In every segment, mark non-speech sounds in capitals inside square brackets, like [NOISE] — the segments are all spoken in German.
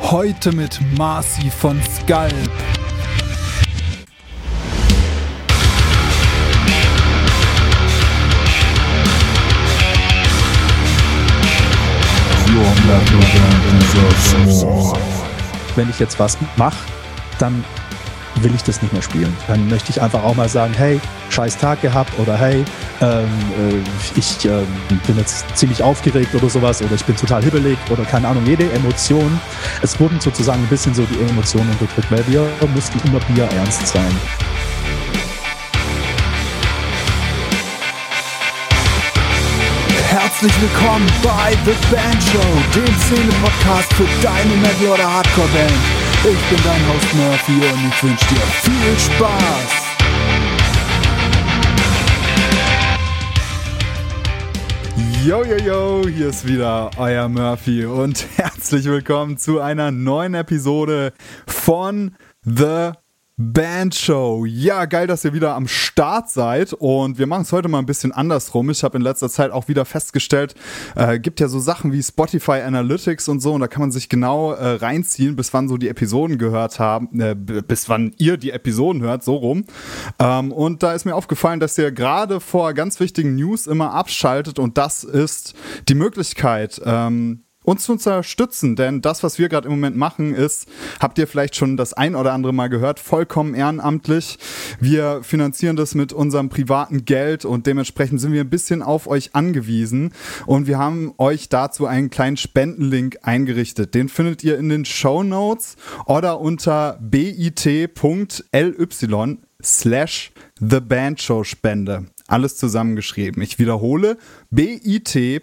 Heute mit Marcy von Skalp. Wenn ich jetzt was mache, dann will ich das nicht mehr spielen. Dann möchte ich einfach auch mal sagen, hey, scheiß Tag gehabt oder hey, ähm, äh, ich äh, bin jetzt ziemlich aufgeregt oder sowas oder ich bin total hibbelig oder keine Ahnung, jede Emotion. Es wurden sozusagen ein bisschen so die Emotionen unterdrückt, weil wir mussten immer Bier ernst sein. Herzlich willkommen bei The Band Show, dem Szene-Podcast für deine Metal- oder Hardcore-Band. Ich bin dein Host Murphy und ich wünsche dir viel Spaß. Yo, yo, yo, hier ist wieder euer Murphy und [LAUGHS] herzlich willkommen zu einer neuen Episode von The Bandshow. Ja, geil, dass ihr wieder am Start seid und wir machen es heute mal ein bisschen andersrum. Ich habe in letzter Zeit auch wieder festgestellt, äh, gibt ja so Sachen wie Spotify Analytics und so und da kann man sich genau äh, reinziehen, bis wann so die Episoden gehört haben, äh, bis wann ihr die Episoden hört, so rum. Ähm, und da ist mir aufgefallen, dass ihr gerade vor ganz wichtigen News immer abschaltet und das ist die Möglichkeit, ähm, uns zu unterstützen, denn das, was wir gerade im Moment machen, ist, habt ihr vielleicht schon das ein oder andere Mal gehört, vollkommen ehrenamtlich. Wir finanzieren das mit unserem privaten Geld und dementsprechend sind wir ein bisschen auf euch angewiesen und wir haben euch dazu einen kleinen Spendenlink eingerichtet. Den findet ihr in den Show Notes oder unter bit.ly slash The Bandshow Spende. Alles zusammengeschrieben. Ich wiederhole, bit.ly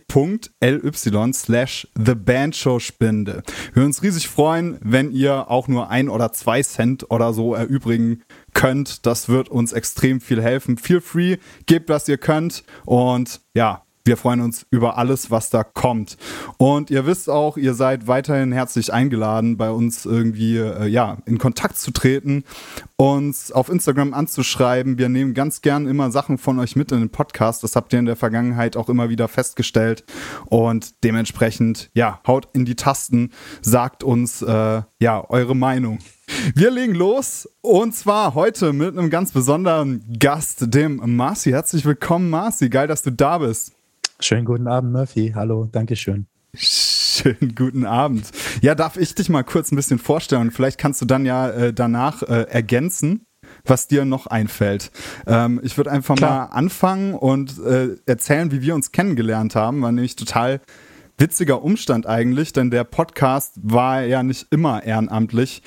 slash The Bandshow Spende. Wir würden uns riesig freuen, wenn ihr auch nur ein oder zwei Cent oder so erübrigen könnt. Das wird uns extrem viel helfen. Feel free, gebt, was ihr könnt und ja, wir freuen uns über alles, was da kommt. Und ihr wisst auch, ihr seid weiterhin herzlich eingeladen, bei uns irgendwie äh, ja, in Kontakt zu treten, uns auf Instagram anzuschreiben. Wir nehmen ganz gern immer Sachen von euch mit in den Podcast. Das habt ihr in der Vergangenheit auch immer wieder festgestellt. Und dementsprechend, ja, haut in die Tasten, sagt uns äh, ja eure Meinung. Wir legen los und zwar heute mit einem ganz besonderen Gast, dem Marci. Herzlich willkommen, Marci. Geil, dass du da bist. Schönen guten Abend, Murphy. Hallo, Dankeschön. Schönen guten Abend. Ja, darf ich dich mal kurz ein bisschen vorstellen? Vielleicht kannst du dann ja äh, danach äh, ergänzen, was dir noch einfällt. Ähm, ich würde einfach Klar. mal anfangen und äh, erzählen, wie wir uns kennengelernt haben. War nämlich total witziger Umstand eigentlich, denn der Podcast war ja nicht immer ehrenamtlich.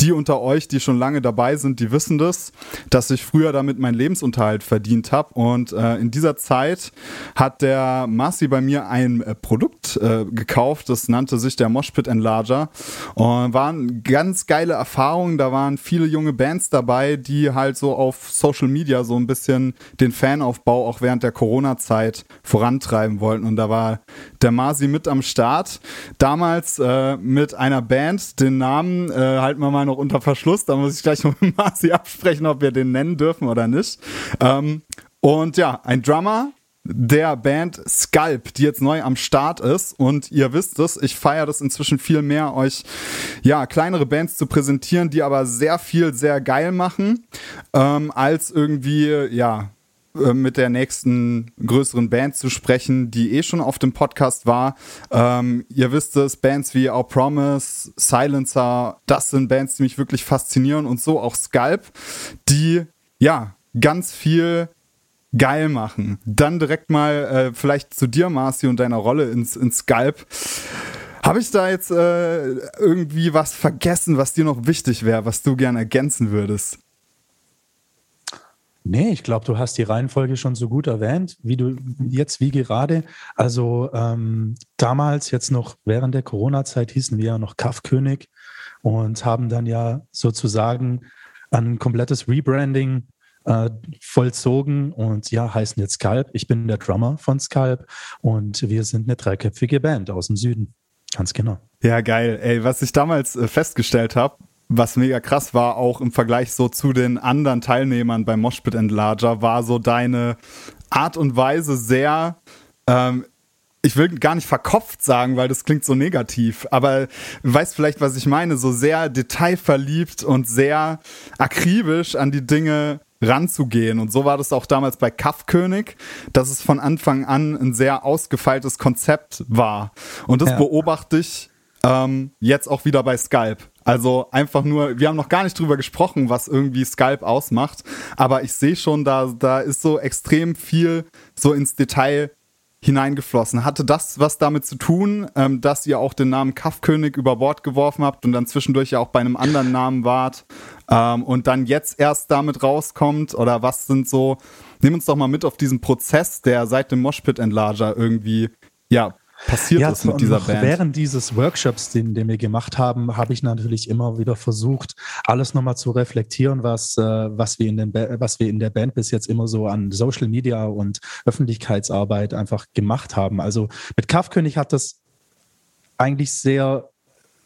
Die unter euch, die schon lange dabei sind, die wissen das, dass ich früher damit meinen Lebensunterhalt verdient habe. Und äh, in dieser Zeit hat der Marci bei mir ein äh, Produkt äh, gekauft, das nannte sich der Moshpit Enlarger. Und waren ganz geile Erfahrungen. Da waren viele junge Bands dabei, die halt so auf Social Media so ein bisschen den Fanaufbau auch während der Corona-Zeit vorantreiben wollten. Und da war der Marci mit am Start. Damals äh, mit einer Band, den Namen äh, halten wir mal noch unter Verschluss. Da muss ich gleich noch [LAUGHS] mit Marci absprechen, ob wir den nennen dürfen oder nicht. Ähm, und ja, ein Drummer, der Band Sculp, die jetzt neu am Start ist. Und ihr wisst es, ich feiere das inzwischen viel mehr, euch ja kleinere Bands zu präsentieren, die aber sehr viel, sehr geil machen, ähm, als irgendwie, ja, mit der nächsten größeren Band zu sprechen, die eh schon auf dem Podcast war. Ähm, ihr wisst es, Bands wie Our Promise, Silencer, das sind Bands, die mich wirklich faszinieren und so auch Sculp, die ja ganz viel geil machen. Dann direkt mal äh, vielleicht zu dir, Marci, und deiner Rolle ins, ins Sculp. Habe ich da jetzt äh, irgendwie was vergessen, was dir noch wichtig wäre, was du gerne ergänzen würdest? Nee, ich glaube, du hast die Reihenfolge schon so gut erwähnt, wie du jetzt, wie gerade. Also ähm, damals, jetzt noch während der Corona-Zeit, hießen wir ja noch Kaffkönig und haben dann ja sozusagen ein komplettes Rebranding äh, vollzogen und ja, heißen jetzt Skalp. Ich bin der Drummer von Skalp und wir sind eine dreiköpfige Band aus dem Süden. Ganz genau. Ja, geil. Ey, was ich damals äh, festgestellt habe, was mega krass war, auch im Vergleich so zu den anderen Teilnehmern beim Moshpit Enlarger, war so deine Art und Weise sehr ähm, ich will gar nicht verkopft sagen, weil das klingt so negativ, aber weißt vielleicht, was ich meine, so sehr detailverliebt und sehr akribisch an die Dinge ranzugehen. Und so war das auch damals bei Kaffkönig, dass es von Anfang an ein sehr ausgefeiltes Konzept war. Und das ja. beobachte ich ähm, jetzt auch wieder bei Skype. Also einfach nur, wir haben noch gar nicht drüber gesprochen, was irgendwie Skype ausmacht, aber ich sehe schon, da, da ist so extrem viel so ins Detail hineingeflossen. Hatte das was damit zu tun, ähm, dass ihr auch den Namen Kaffkönig über Bord geworfen habt und dann zwischendurch ja auch bei einem anderen Namen wart ähm, und dann jetzt erst damit rauskommt? Oder was sind so, nimm uns doch mal mit auf diesen Prozess, der seit dem Moshpit Enlarger irgendwie ja, passiert ja, ist mit dieser Band. Während dieses Workshops, den, den wir gemacht haben, habe ich natürlich immer wieder versucht, alles nochmal zu reflektieren, was, äh, was, wir in den was wir in der Band bis jetzt immer so an Social Media und Öffentlichkeitsarbeit einfach gemacht haben. Also mit Kaffkönig hat das eigentlich sehr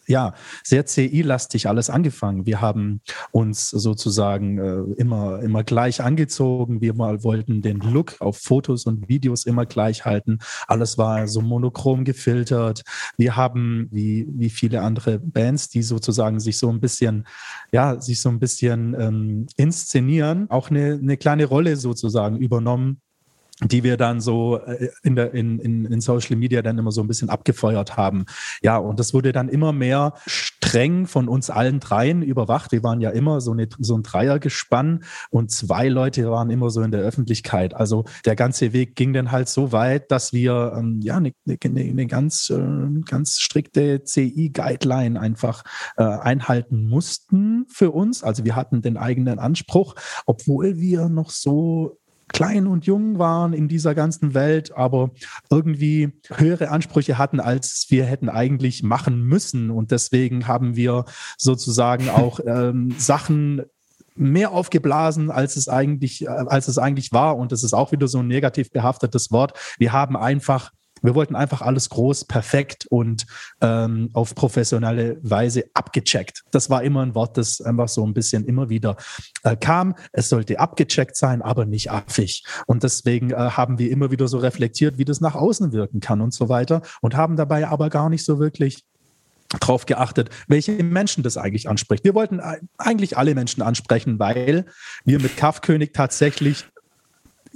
ja, sehr CI-lastig alles angefangen. Wir haben uns sozusagen äh, immer, immer gleich angezogen. Wir mal wollten den Look auf Fotos und Videos immer gleich halten. Alles war so monochrom gefiltert. Wir haben, wie, wie viele andere Bands, die sozusagen sich so ein bisschen, ja, sich so ein bisschen ähm, inszenieren, auch eine, eine kleine Rolle sozusagen übernommen die wir dann so äh, in, der, in, in, in Social Media dann immer so ein bisschen abgefeuert haben. Ja, und das wurde dann immer mehr streng von uns allen dreien überwacht. Wir waren ja immer so, eine, so ein Dreiergespann und zwei Leute waren immer so in der Öffentlichkeit. Also der ganze Weg ging dann halt so weit, dass wir ähm, ja eine, eine, eine ganz, äh, ganz strikte CI-Guideline einfach äh, einhalten mussten für uns. Also wir hatten den eigenen Anspruch, obwohl wir noch so klein und jung waren in dieser ganzen Welt, aber irgendwie höhere Ansprüche hatten, als wir hätten eigentlich machen müssen. Und deswegen haben wir sozusagen [LAUGHS] auch ähm, Sachen mehr aufgeblasen, als es eigentlich, äh, als es eigentlich war. Und das ist auch wieder so ein negativ behaftetes Wort. Wir haben einfach wir wollten einfach alles groß, perfekt und ähm, auf professionelle Weise abgecheckt. Das war immer ein Wort, das einfach so ein bisschen immer wieder äh, kam. Es sollte abgecheckt sein, aber nicht affig. Und deswegen äh, haben wir immer wieder so reflektiert, wie das nach außen wirken kann und so weiter und haben dabei aber gar nicht so wirklich drauf geachtet, welche Menschen das eigentlich anspricht. Wir wollten eigentlich alle Menschen ansprechen, weil wir mit Kaffkönig tatsächlich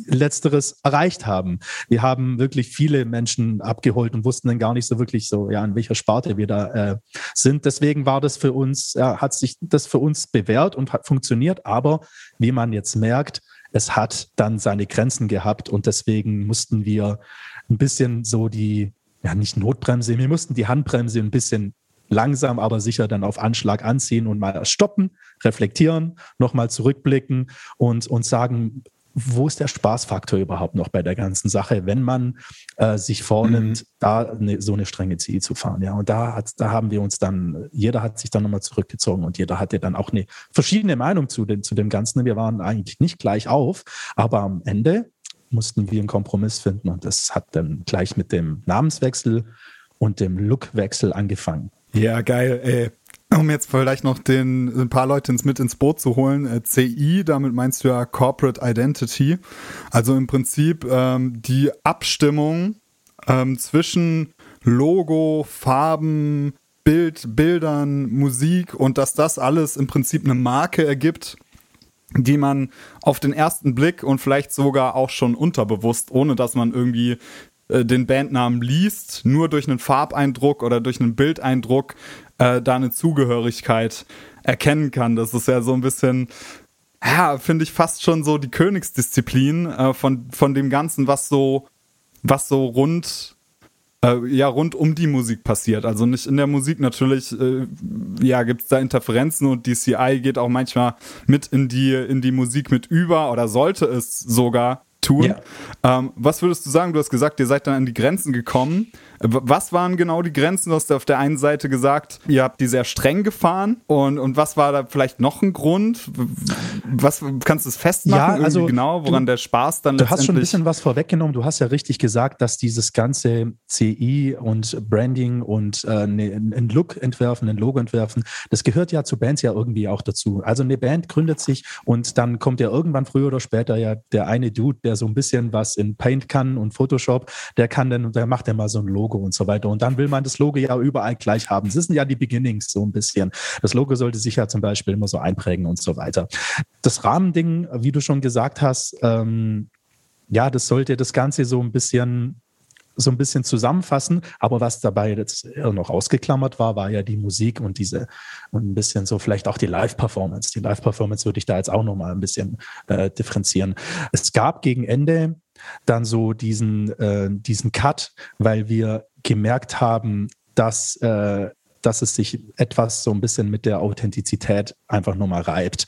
Letzteres erreicht haben. Wir haben wirklich viele Menschen abgeholt und wussten dann gar nicht so wirklich so, ja, in welcher Sparte wir da äh, sind. Deswegen war das für uns, ja, hat sich das für uns bewährt und hat funktioniert. Aber wie man jetzt merkt, es hat dann seine Grenzen gehabt und deswegen mussten wir ein bisschen so die, ja, nicht Notbremse, wir mussten die Handbremse ein bisschen langsam, aber sicher dann auf Anschlag anziehen und mal stoppen, reflektieren, nochmal zurückblicken und, und sagen, wo ist der Spaßfaktor überhaupt noch bei der ganzen Sache, wenn man äh, sich vornimmt, mhm. da ne, so eine strenge CI zu fahren. Ja, und da, hat, da haben wir uns dann, jeder hat sich dann nochmal zurückgezogen und jeder hatte dann auch eine verschiedene Meinung zu, den, zu dem Ganzen. Wir waren eigentlich nicht gleich auf, aber am Ende mussten wir einen Kompromiss finden und das hat dann gleich mit dem Namenswechsel und dem Lookwechsel angefangen. Ja, geil, ey. Um jetzt vielleicht noch den, ein paar Leute ins, mit ins Boot zu holen, äh, CI, damit meinst du ja Corporate Identity. Also im Prinzip ähm, die Abstimmung ähm, zwischen Logo, Farben, Bild, Bildern, Musik und dass das alles im Prinzip eine Marke ergibt, die man auf den ersten Blick und vielleicht sogar auch schon unterbewusst, ohne dass man irgendwie äh, den Bandnamen liest, nur durch einen Farbeindruck oder durch einen Bildeindruck äh, da eine Zugehörigkeit erkennen kann. Das ist ja so ein bisschen, ja, finde ich fast schon so die Königsdisziplin äh, von, von dem Ganzen, was so, was so rund äh, ja, rund um die Musik passiert. Also nicht in der Musik natürlich, äh, ja, gibt es da Interferenzen und die CI geht auch manchmal mit in die, in die Musik mit über oder sollte es sogar tun. Ja. Ähm, was würdest du sagen? Du hast gesagt, ihr seid dann an die Grenzen gekommen. Was waren genau die Grenzen? Du hast auf der einen Seite gesagt, ihr habt die sehr streng gefahren und, und was war da vielleicht noch ein Grund? Was kannst du es festmachen? Ja, also genau, woran du, der Spaß dann Du hast schon ein bisschen was vorweggenommen. Du hast ja richtig gesagt, dass dieses ganze CI und Branding und äh, ne, ein Look entwerfen, ein Logo entwerfen, das gehört ja zu Bands ja irgendwie auch dazu. Also eine Band gründet sich und dann kommt ja irgendwann früher oder später ja der eine Dude, der so ein bisschen was in Paint kann und Photoshop, der kann dann, der macht dann mal so ein Logo und so weiter. Und dann will man das Logo ja überall gleich haben. Das sind ja die Beginnings so ein bisschen. Das Logo sollte sich ja zum Beispiel immer so einprägen und so weiter. Das Rahmending, wie du schon gesagt hast, ähm, ja, das sollte das Ganze so ein bisschen so ein bisschen zusammenfassen. Aber was dabei jetzt noch ausgeklammert war, war ja die Musik und diese und ein bisschen so vielleicht auch die Live-Performance. Die Live-Performance würde ich da jetzt auch noch mal ein bisschen äh, differenzieren. Es gab gegen Ende dann so diesen, äh, diesen Cut, weil wir gemerkt haben, dass äh, dass es sich etwas so ein bisschen mit der Authentizität einfach nur mal reibt.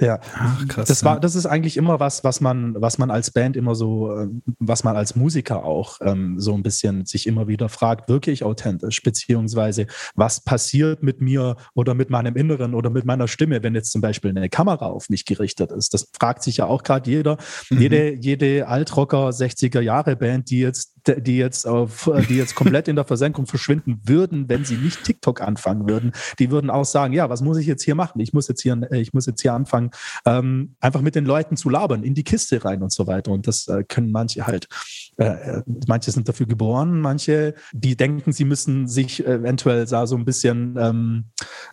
Ja, Ach, krass, das war, das ist eigentlich immer was, was man, was man als Band immer so, äh, was man als Musiker auch ähm, so ein bisschen sich immer wieder fragt, wirklich authentisch, beziehungsweise was passiert mit mir oder mit meinem Inneren oder mit meiner Stimme, wenn jetzt zum Beispiel eine Kamera auf mich gerichtet ist. Das fragt sich ja auch gerade jeder, mhm. jede, jede Altrocker 60er Jahre Band, die jetzt die jetzt auf, die jetzt komplett in der Versenkung verschwinden würden, wenn sie nicht TikTok anfangen würden. Die würden auch sagen, ja, was muss ich jetzt hier machen? Ich muss jetzt hier, ich muss jetzt hier anfangen, ähm, einfach mit den Leuten zu labern, in die Kiste rein und so weiter. Und das äh, können manche halt. Äh, äh manche sind dafür geboren, manche, die denken, sie müssen sich eventuell so ein bisschen, ähm,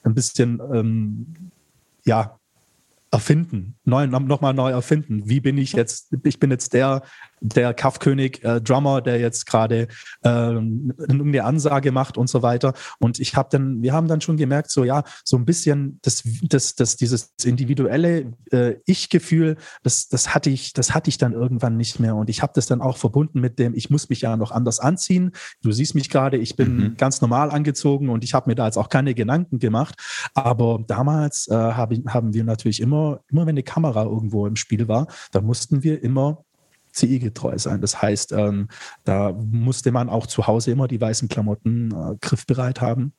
ein bisschen, ähm, ja, erfinden, neu, nochmal neu erfinden. Wie bin ich jetzt? Ich bin jetzt der, der Kaffkönig äh, Drummer, der jetzt gerade ähm, eine Ansage macht und so weiter. Und ich habe dann, wir haben dann schon gemerkt, so ja, so ein bisschen das, das, das dieses individuelle äh, Ich-Gefühl, das, das hatte ich, das hatte ich dann irgendwann nicht mehr. Und ich habe das dann auch verbunden mit dem, ich muss mich ja noch anders anziehen. Du siehst mich gerade, ich bin mhm. ganz normal angezogen und ich habe mir da jetzt auch keine Gedanken gemacht. Aber damals äh, hab ich, haben wir natürlich immer, immer wenn eine Kamera irgendwo im Spiel war, da mussten wir immer CI-getreu sein. Das heißt, ähm, da musste man auch zu Hause immer die weißen Klamotten äh, griffbereit haben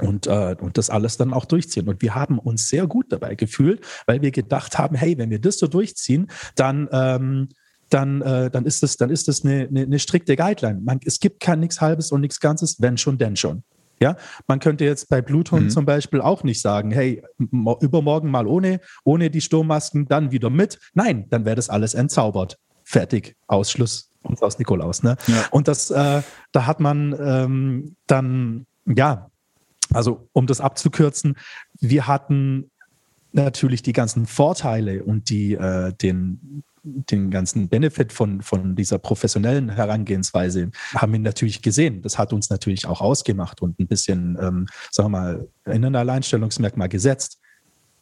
und, äh, und das alles dann auch durchziehen. Und wir haben uns sehr gut dabei gefühlt, weil wir gedacht haben, hey, wenn wir das so durchziehen, dann ähm, dann, äh, dann ist das, dann ist das eine, eine, eine strikte Guideline. Man, es gibt kein nichts Halbes und nichts Ganzes, wenn schon, denn schon. Ja, man könnte jetzt bei Bluthund mhm. zum Beispiel auch nicht sagen, hey, übermorgen mal ohne, ohne die Sturmmasken, dann wieder mit. Nein, dann wäre das alles entzaubert fertig, Ausschluss und aus Nikolaus. Ne? Ja. Und das, äh, da hat man ähm, dann, ja, also um das abzukürzen, wir hatten natürlich die ganzen Vorteile und die, äh, den, den ganzen Benefit von, von dieser professionellen Herangehensweise haben wir natürlich gesehen. Das hat uns natürlich auch ausgemacht und ein bisschen, ähm, sagen wir mal, in ein Alleinstellungsmerkmal gesetzt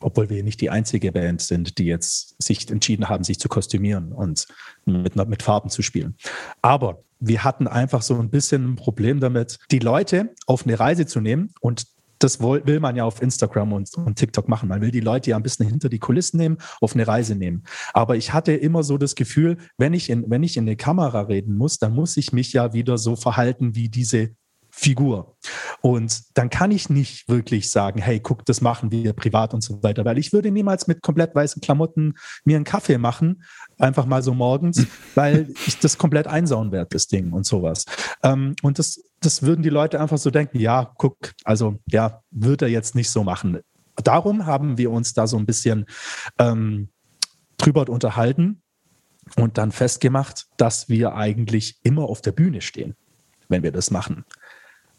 obwohl wir nicht die einzige Band sind, die jetzt sich entschieden haben, sich zu kostümieren und mit, mit Farben zu spielen. Aber wir hatten einfach so ein bisschen ein Problem damit, die Leute auf eine Reise zu nehmen und das will man ja auf Instagram und, und, TikTok machen. Man will die Leute ja ein bisschen hinter die Kulissen nehmen, auf eine Reise nehmen. Aber ich hatte immer so das Gefühl, wenn ich in, wenn ich in eine Kamera reden muss, dann muss ich mich ja wieder so verhalten wie diese Figur. Und dann kann ich nicht wirklich sagen, hey, guck, das machen wir privat und so weiter, weil ich würde niemals mit komplett weißen Klamotten mir einen Kaffee machen, einfach mal so morgens, [LAUGHS] weil ich das komplett einsauen werde, das Ding und sowas. Ähm, und das, das würden die Leute einfach so denken, ja, guck, also ja, wird er jetzt nicht so machen. Darum haben wir uns da so ein bisschen ähm, drüber unterhalten und dann festgemacht, dass wir eigentlich immer auf der Bühne stehen, wenn wir das machen.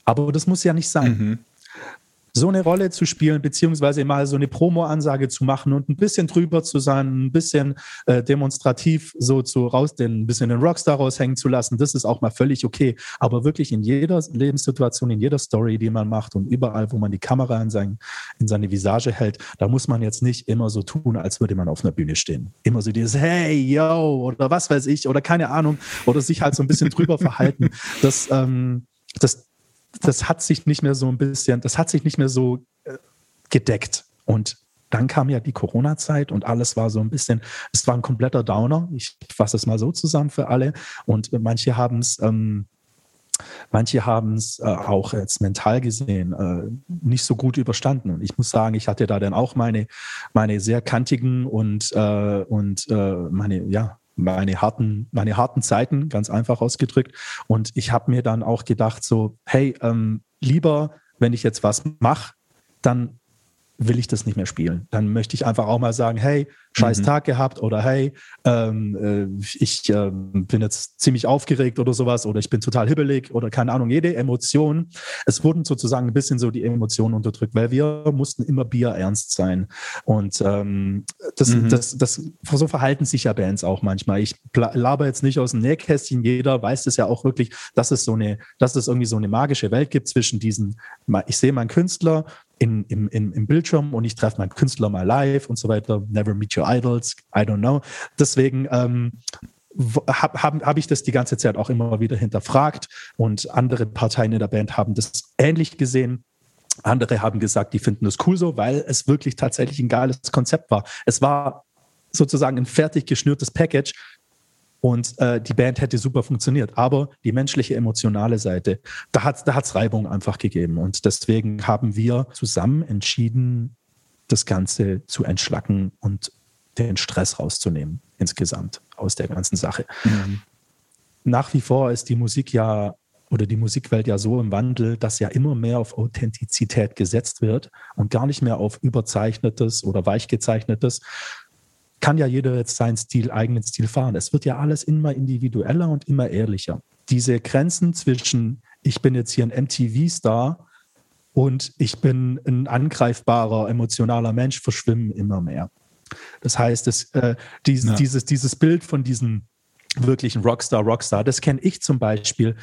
Aber das muss ja nicht sein. Mhm so eine Rolle zu spielen, beziehungsweise mal so eine Promo-Ansage zu machen und ein bisschen drüber zu sein, ein bisschen äh, demonstrativ so zu raus, den, ein bisschen den Rockstar raushängen zu lassen, das ist auch mal völlig okay. Aber wirklich in jeder Lebenssituation, in jeder Story, die man macht und überall, wo man die Kamera in, sein, in seine Visage hält, da muss man jetzt nicht immer so tun, als würde man auf einer Bühne stehen. Immer so dieses Hey, yo, oder was weiß ich, oder keine Ahnung, oder sich halt so ein bisschen drüber [LAUGHS] verhalten. Das, ähm, das, das hat sich nicht mehr so ein bisschen, das hat sich nicht mehr so äh, gedeckt. Und dann kam ja die Corona-Zeit und alles war so ein bisschen, es war ein kompletter Downer. Ich fasse es mal so zusammen für alle. Und manche haben es, ähm, Manche haben es äh, auch jetzt mental gesehen äh, nicht so gut überstanden. Und ich muss sagen, ich hatte da dann auch meine, meine sehr kantigen und, äh, und äh, meine, ja, meine harten, meine harten Zeiten, ganz einfach ausgedrückt. Und ich habe mir dann auch gedacht, so, hey, ähm, lieber, wenn ich jetzt was mache, dann will ich das nicht mehr spielen. Dann möchte ich einfach auch mal sagen, hey, scheiß mhm. Tag gehabt oder hey, ähm, äh, ich äh, bin jetzt ziemlich aufgeregt oder sowas oder ich bin total hibbelig oder keine Ahnung, jede Emotion. Es wurden sozusagen ein bisschen so die Emotionen unterdrückt, weil wir mussten immer Bier ernst sein. Und ähm, das, mhm. das, das, so verhalten sich ja Bands auch manchmal. Ich laber jetzt nicht aus dem Nähkästchen, jeder weiß es ja auch wirklich, dass es so eine, dass es irgendwie so eine magische Welt gibt zwischen diesen, ich sehe meinen Künstler, in, im, im, im Bildschirm und ich treffe meinen Künstler mal live und so weiter. Never meet your idols, I don't know. Deswegen ähm, habe hab, hab ich das die ganze Zeit auch immer wieder hinterfragt und andere Parteien in der Band haben das ähnlich gesehen. Andere haben gesagt, die finden das cool so, weil es wirklich tatsächlich ein geiles Konzept war. Es war sozusagen ein fertig geschnürtes Package, und äh, die Band hätte super funktioniert. Aber die menschliche, emotionale Seite, da hat es da hat's Reibung einfach gegeben. Und deswegen haben wir zusammen entschieden, das Ganze zu entschlacken und den Stress rauszunehmen insgesamt aus der ganzen Sache. Mhm. Nach wie vor ist die Musik ja oder die Musikwelt ja so im Wandel, dass ja immer mehr auf Authentizität gesetzt wird und gar nicht mehr auf überzeichnetes oder weichgezeichnetes, kann ja jeder jetzt seinen Stil, eigenen Stil fahren. Es wird ja alles immer individueller und immer ehrlicher. Diese Grenzen zwischen, ich bin jetzt hier ein MTV-Star und ich bin ein angreifbarer, emotionaler Mensch, verschwimmen immer mehr. Das heißt, das, äh, dies, ja. dieses, dieses Bild von diesem wirklichen Rockstar, Rockstar, das kenne ich zum Beispiel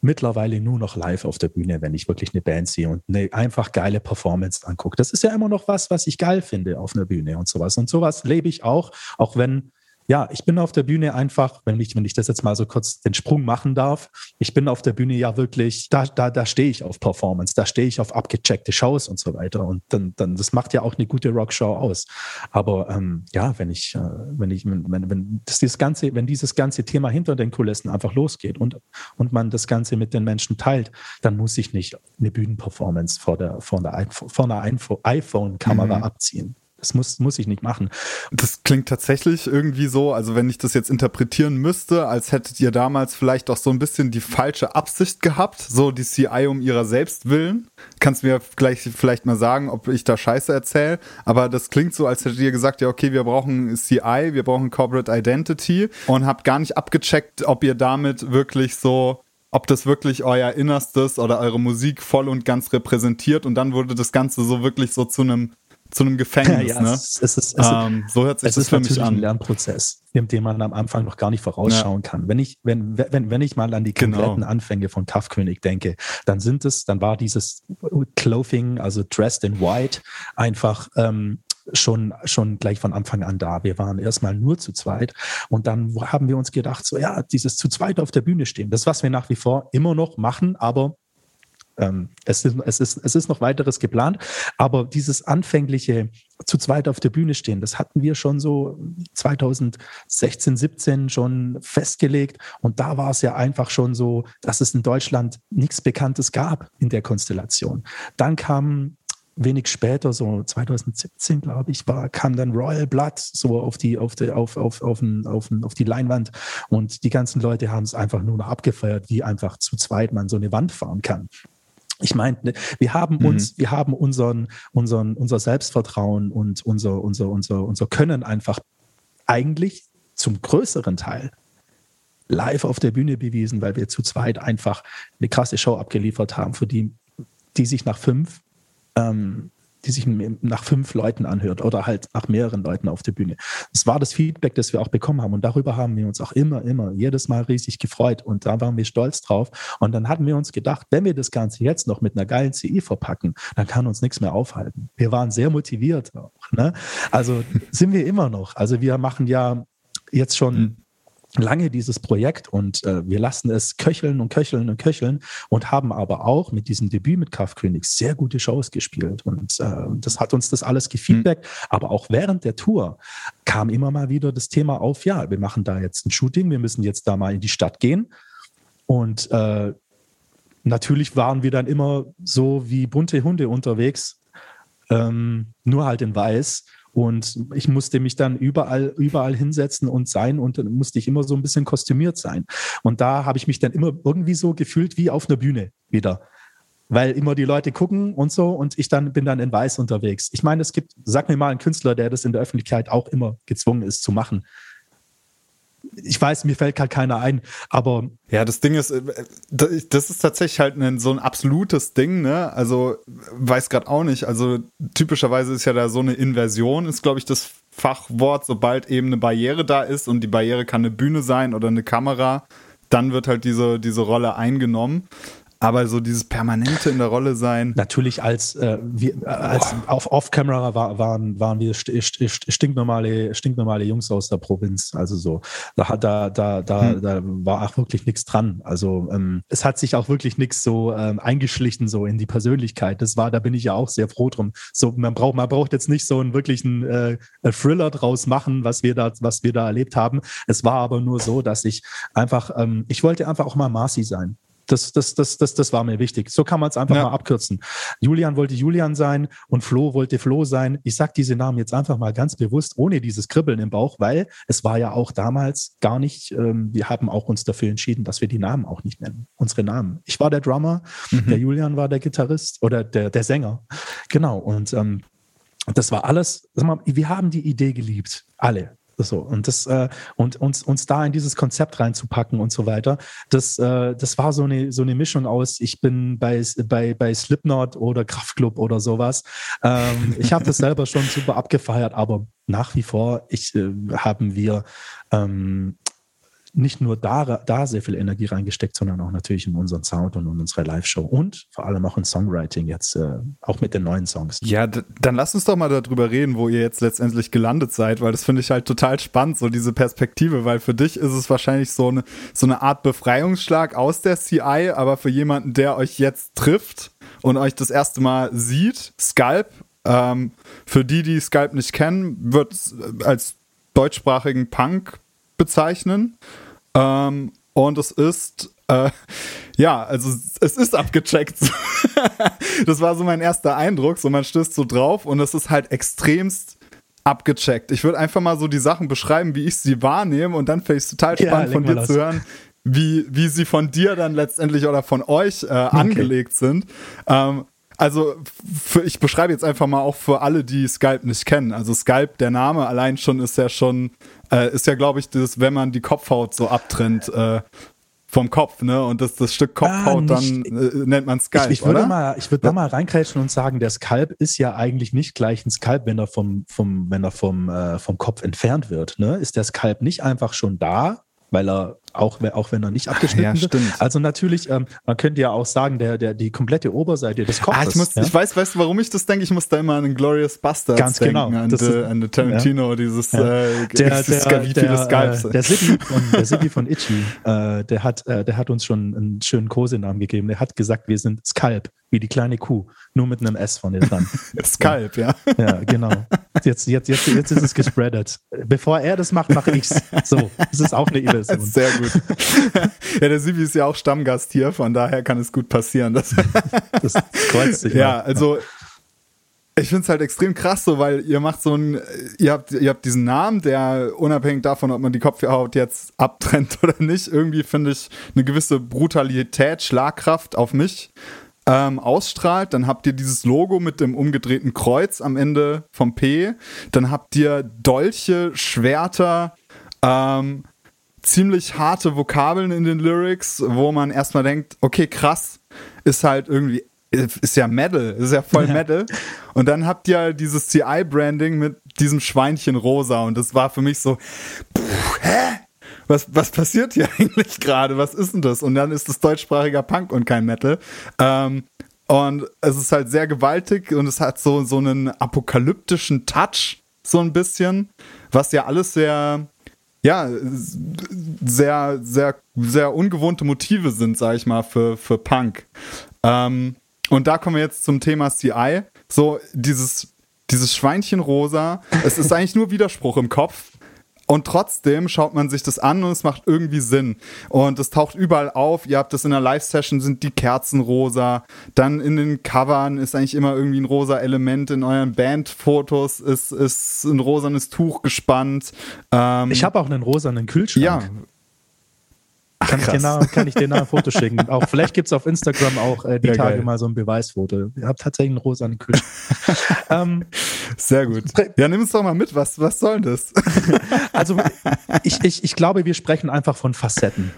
mittlerweile nur noch live auf der Bühne, wenn ich wirklich eine Band sehe und eine einfach geile Performance angucke. Das ist ja immer noch was, was ich geil finde auf einer Bühne und sowas. Und sowas lebe ich auch, auch wenn ja, ich bin auf der Bühne einfach, wenn ich, wenn ich das jetzt mal so kurz den Sprung machen darf, ich bin auf der Bühne ja wirklich, da, da, da stehe ich auf Performance, da stehe ich auf abgecheckte Shows und so weiter. Und dann, dann, das macht ja auch eine gute Rockshow aus. Aber ähm, ja, wenn ich, äh, wenn ich, wenn, wenn, das, dieses ganze, wenn dieses ganze Thema hinter den Kulissen einfach losgeht und, und man das Ganze mit den Menschen teilt, dann muss ich nicht eine Bühnenperformance vor der, vor der, vor einer iPhone-Kamera mhm. abziehen. Das muss, muss ich nicht machen. Das klingt tatsächlich irgendwie so, also wenn ich das jetzt interpretieren müsste, als hättet ihr damals vielleicht auch so ein bisschen die falsche Absicht gehabt, so die CI um ihrer selbst willen. Kannst mir gleich vielleicht mal sagen, ob ich da Scheiße erzähle, aber das klingt so, als hättet ihr gesagt, ja, okay, wir brauchen CI, wir brauchen Corporate Identity und habt gar nicht abgecheckt, ob ihr damit wirklich so ob das wirklich euer Innerstes oder eure Musik voll und ganz repräsentiert und dann wurde das Ganze so wirklich so zu einem zu einem Gefängnis. [LAUGHS] Ja, ne? es, es ist, es ähm, so hört sich es das ist für mich an. ein Lernprozess, den man am Anfang noch gar nicht vorausschauen ja. kann. Wenn ich, wenn, wenn, wenn ich mal an die genau. kompletten genau. Anfänge von Kaffkönig denke, dann sind es, dann war dieses Clothing, also dressed in white, einfach ähm, schon, schon gleich von Anfang an da. Wir waren erstmal nur zu zweit und dann haben wir uns gedacht, so ja, dieses zu zweit auf der Bühne stehen, das, was wir nach wie vor immer noch machen, aber ähm, es, ist, es, ist, es ist noch weiteres geplant, aber dieses anfängliche zu zweit auf der Bühne stehen, das hatten wir schon so 2016, 17 schon festgelegt. Und da war es ja einfach schon so, dass es in Deutschland nichts Bekanntes gab in der Konstellation. Dann kam wenig später, so 2017, glaube ich, war, kam dann Royal Blood so auf die, auf die, auf, auf, auf, auf, auf die Leinwand. Und die ganzen Leute haben es einfach nur noch abgefeiert, wie einfach zu zweit man so eine Wand fahren kann. Ich meine, ne, wir haben mhm. uns, mhm. wir haben unseren, unseren, unser Selbstvertrauen und unser, unser, unser, unser Können einfach eigentlich zum größeren Teil live auf der Bühne bewiesen, weil wir zu zweit einfach eine krasse Show abgeliefert haben, für die, die sich nach fünf ähm, die sich nach fünf Leuten anhört oder halt nach mehreren Leuten auf der Bühne. Das war das Feedback, das wir auch bekommen haben und darüber haben wir uns auch immer, immer, jedes Mal riesig gefreut und da waren wir stolz drauf und dann hatten wir uns gedacht, wenn wir das Ganze jetzt noch mit einer geilen CI verpacken, dann kann uns nichts mehr aufhalten. Wir waren sehr motiviert auch. Ne? Also sind wir immer noch. Also wir machen ja jetzt schon mhm lange dieses Projekt und äh, wir lassen es köcheln und köcheln und köcheln und haben aber auch mit diesem Debüt mit Kaufkönig sehr gute Shows gespielt und äh, das hat uns das alles gefeedbackt. Mhm. Aber auch während der Tour kam immer mal wieder das Thema auf, ja, wir machen da jetzt ein Shooting, wir müssen jetzt da mal in die Stadt gehen und äh, natürlich waren wir dann immer so wie bunte Hunde unterwegs, ähm, nur halt in weiß. Und ich musste mich dann überall, überall hinsetzen und sein und dann musste ich immer so ein bisschen kostümiert sein. Und da habe ich mich dann immer irgendwie so gefühlt wie auf einer Bühne wieder. Weil immer die Leute gucken und so und ich dann bin dann in Weiß unterwegs. Ich meine, es gibt, sag mir mal einen Künstler, der das in der Öffentlichkeit auch immer gezwungen ist zu machen ich weiß, mir fällt halt keiner ein, aber. Ja, das Ding ist, äh, das ist tatsächlich halt ein, so ein absolutes Ding, ne? Also, weiß gerade auch nicht. Also, typischerweise ist ja da so eine Inversion, ist, glaube ich, das Fachwort, sobald eben eine Barriere da ist und die Barriere kann eine Bühne sein oder eine Kamera, dann wird halt diese, diese Rolle eingenommen. Aber so dieses Permanente in der Rolle sein. Natürlich als, äh, wir, äh, als auf Off-Camera war, waren, waren wir stinknormale, stinknormale Jungs aus der Provinz. Also so, da, da, da, da, hm. da war auch wirklich nichts dran. Also ähm, es hat sich auch wirklich nichts so ähm, eingeschlichen so in die Persönlichkeit. Das war, da bin ich ja auch sehr froh drum. So, man braucht, man braucht jetzt nicht so einen wirklichen äh, Thriller draus machen, was wir da, was wir da erlebt haben. Es war aber nur so, dass ich einfach, ähm, ich wollte einfach auch mal Marcy sein. Das, das, das, das, das war mir wichtig. So kann man es einfach ja. mal abkürzen. Julian wollte Julian sein und Flo wollte Flo sein. Ich sage diese Namen jetzt einfach mal ganz bewusst, ohne dieses Kribbeln im Bauch, weil es war ja auch damals gar nicht, ähm, wir haben auch uns dafür entschieden, dass wir die Namen auch nicht nennen. Unsere Namen. Ich war der Drummer, mhm. der Julian war der Gitarrist oder der, der Sänger. Genau. Und ähm, das war alles, sag mal, wir haben die Idee geliebt. Alle. So, und das, äh, und uns, uns da in dieses Konzept reinzupacken und so weiter, das, äh, das war so eine, so eine Mischung aus, ich bin bei, bei, bei Slipknot oder Kraftclub oder sowas. Ähm, ich habe das selber schon super abgefeiert, aber nach wie vor ich, äh, haben wir ähm, nicht nur da, da sehr viel Energie reingesteckt, sondern auch natürlich in unseren Sound und in unsere Live-Show und vor allem auch in Songwriting jetzt, äh, auch mit den neuen Songs. Ja, dann lass uns doch mal darüber reden, wo ihr jetzt letztendlich gelandet seid, weil das finde ich halt total spannend, so diese Perspektive, weil für dich ist es wahrscheinlich so eine, so eine Art Befreiungsschlag aus der CI, aber für jemanden, der euch jetzt trifft und euch das erste Mal sieht, Skype, ähm, für die, die Skype nicht kennen, wird als deutschsprachigen Punk bezeichnen. Ähm, und es ist, äh, [LAUGHS] ja, also es ist abgecheckt. [LAUGHS] das war so mein erster Eindruck. So, man stößt so drauf und es ist halt extremst abgecheckt. Ich würde einfach mal so die Sachen beschreiben, wie ich sie wahrnehme und dann finde ich es total spannend ja, von dir zu hören, wie, wie sie von dir dann letztendlich oder von euch äh, okay. angelegt sind. Ähm, also für, ich beschreibe jetzt einfach mal auch für alle, die Skype nicht kennen. Also Skype, der Name allein schon ist ja schon, äh, ist ja glaube ich das, wenn man die Kopfhaut so abtrennt, äh, vom Kopf, ne? Und das, das Stück Kopfhaut ah, nicht, dann äh, nennt man Skalp, ich, ich würde oder? Mal, ich würde da mal reinkrätschen und sagen, der Skalp ist ja eigentlich nicht gleich ein Skalp, wenn er vom, vom, wenn er vom, äh, vom Kopf entfernt wird. Ne? Ist der Skalp nicht einfach schon da, weil er auch, auch wenn er nicht abgeschnitten ja, wird. Also natürlich, ähm, man könnte ja auch sagen, der, der, die komplette Oberseite des Kopfes. Ah, ich, muss, ja? ich weiß, weißt du, warum ich das denke? Ich muss da immer an den Glorious Bastards Ganz denken, genau. an, das de, an Tarantino, ja. dieses äh, der, der, wie viele Skypes. Äh, der Siggi von, der von [LAUGHS] Itchy, äh, der, hat, äh, der hat uns schon einen schönen Kosenamen gegeben. Der hat gesagt, wir sind Skalp, wie die kleine Kuh, nur mit einem S von dran. [LAUGHS] Skalp, ja. Ja, genau. Jetzt, jetzt, jetzt, jetzt ist es gespreadet. Bevor er das macht, mache ich's. So, das ist auch eine [LAUGHS] Illusion. Sehr gut. [LAUGHS] ja, der Sibi ist ja auch Stammgast hier, von daher kann es gut passieren. Dass [LAUGHS] das kreuzt sich. Ja, mal. also ich finde es halt extrem krass so, weil ihr macht so ein, ihr habt, ihr habt diesen Namen, der unabhängig davon, ob man die Kopfhaut jetzt abtrennt [LAUGHS] oder nicht, irgendwie finde ich eine gewisse Brutalität, Schlagkraft auf mich ähm, ausstrahlt. Dann habt ihr dieses Logo mit dem umgedrehten Kreuz am Ende vom P. Dann habt ihr Dolche, Schwerter, ähm, ziemlich harte Vokabeln in den Lyrics, wo man erstmal denkt, okay, krass, ist halt irgendwie, ist ja Metal, ist ja voll ja. Metal. Und dann habt ihr dieses CI-Branding mit diesem Schweinchen rosa und das war für mich so, pff, hä? Was, was passiert hier [LAUGHS] eigentlich gerade? Was ist denn das? Und dann ist es deutschsprachiger Punk und kein Metal. Ähm, und es ist halt sehr gewaltig und es hat so, so einen apokalyptischen Touch, so ein bisschen, was ja alles sehr, ja, sehr, sehr, sehr ungewohnte Motive sind, sag ich mal, für, für Punk. Ähm, und da kommen wir jetzt zum Thema CI. So, dieses, dieses Schweinchen rosa, es ist [LAUGHS] eigentlich nur Widerspruch im Kopf. Und trotzdem schaut man sich das an und es macht irgendwie Sinn. Und es taucht überall auf. Ihr habt das in der Live-Session, sind die Kerzen rosa. Dann in den Covern ist eigentlich immer irgendwie ein rosa Element. In euren Bandfotos ist, ist ein rosanes Tuch gespannt. Ähm, ich habe auch einen rosanen Kühlschrank. Ja, kann, ich dir nach, kann ich dir nach ein Foto schicken. [LAUGHS] Auch, vielleicht gibt es auf Instagram auch äh, die ja, Tage geil. mal so ein Beweisfoto. Ihr habt tatsächlich einen rosanen Kühlschrank. [LAUGHS] ähm, Sehr gut. Ja, nimm es doch mal mit. Was, was soll das? [LAUGHS] also, ich, ich, ich glaube, wir sprechen einfach von Facetten.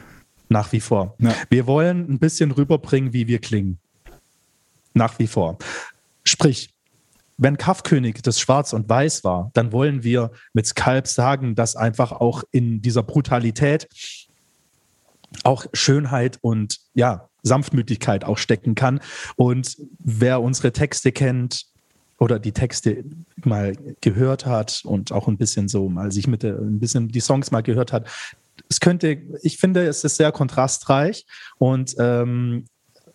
Nach wie vor. Ja. Wir wollen ein bisschen rüberbringen, wie wir klingen. Nach wie vor. Sprich, wenn Kaffkönig das Schwarz und Weiß war, dann wollen wir mit Skalp sagen, dass einfach auch in dieser Brutalität auch Schönheit und ja, Sanftmütigkeit auch stecken kann. Und wer unsere Texte kennt oder die Texte mal gehört hat und auch ein bisschen so mal sich mit der, ein bisschen die Songs mal gehört hat, es könnte, ich finde, es ist sehr kontrastreich und ähm,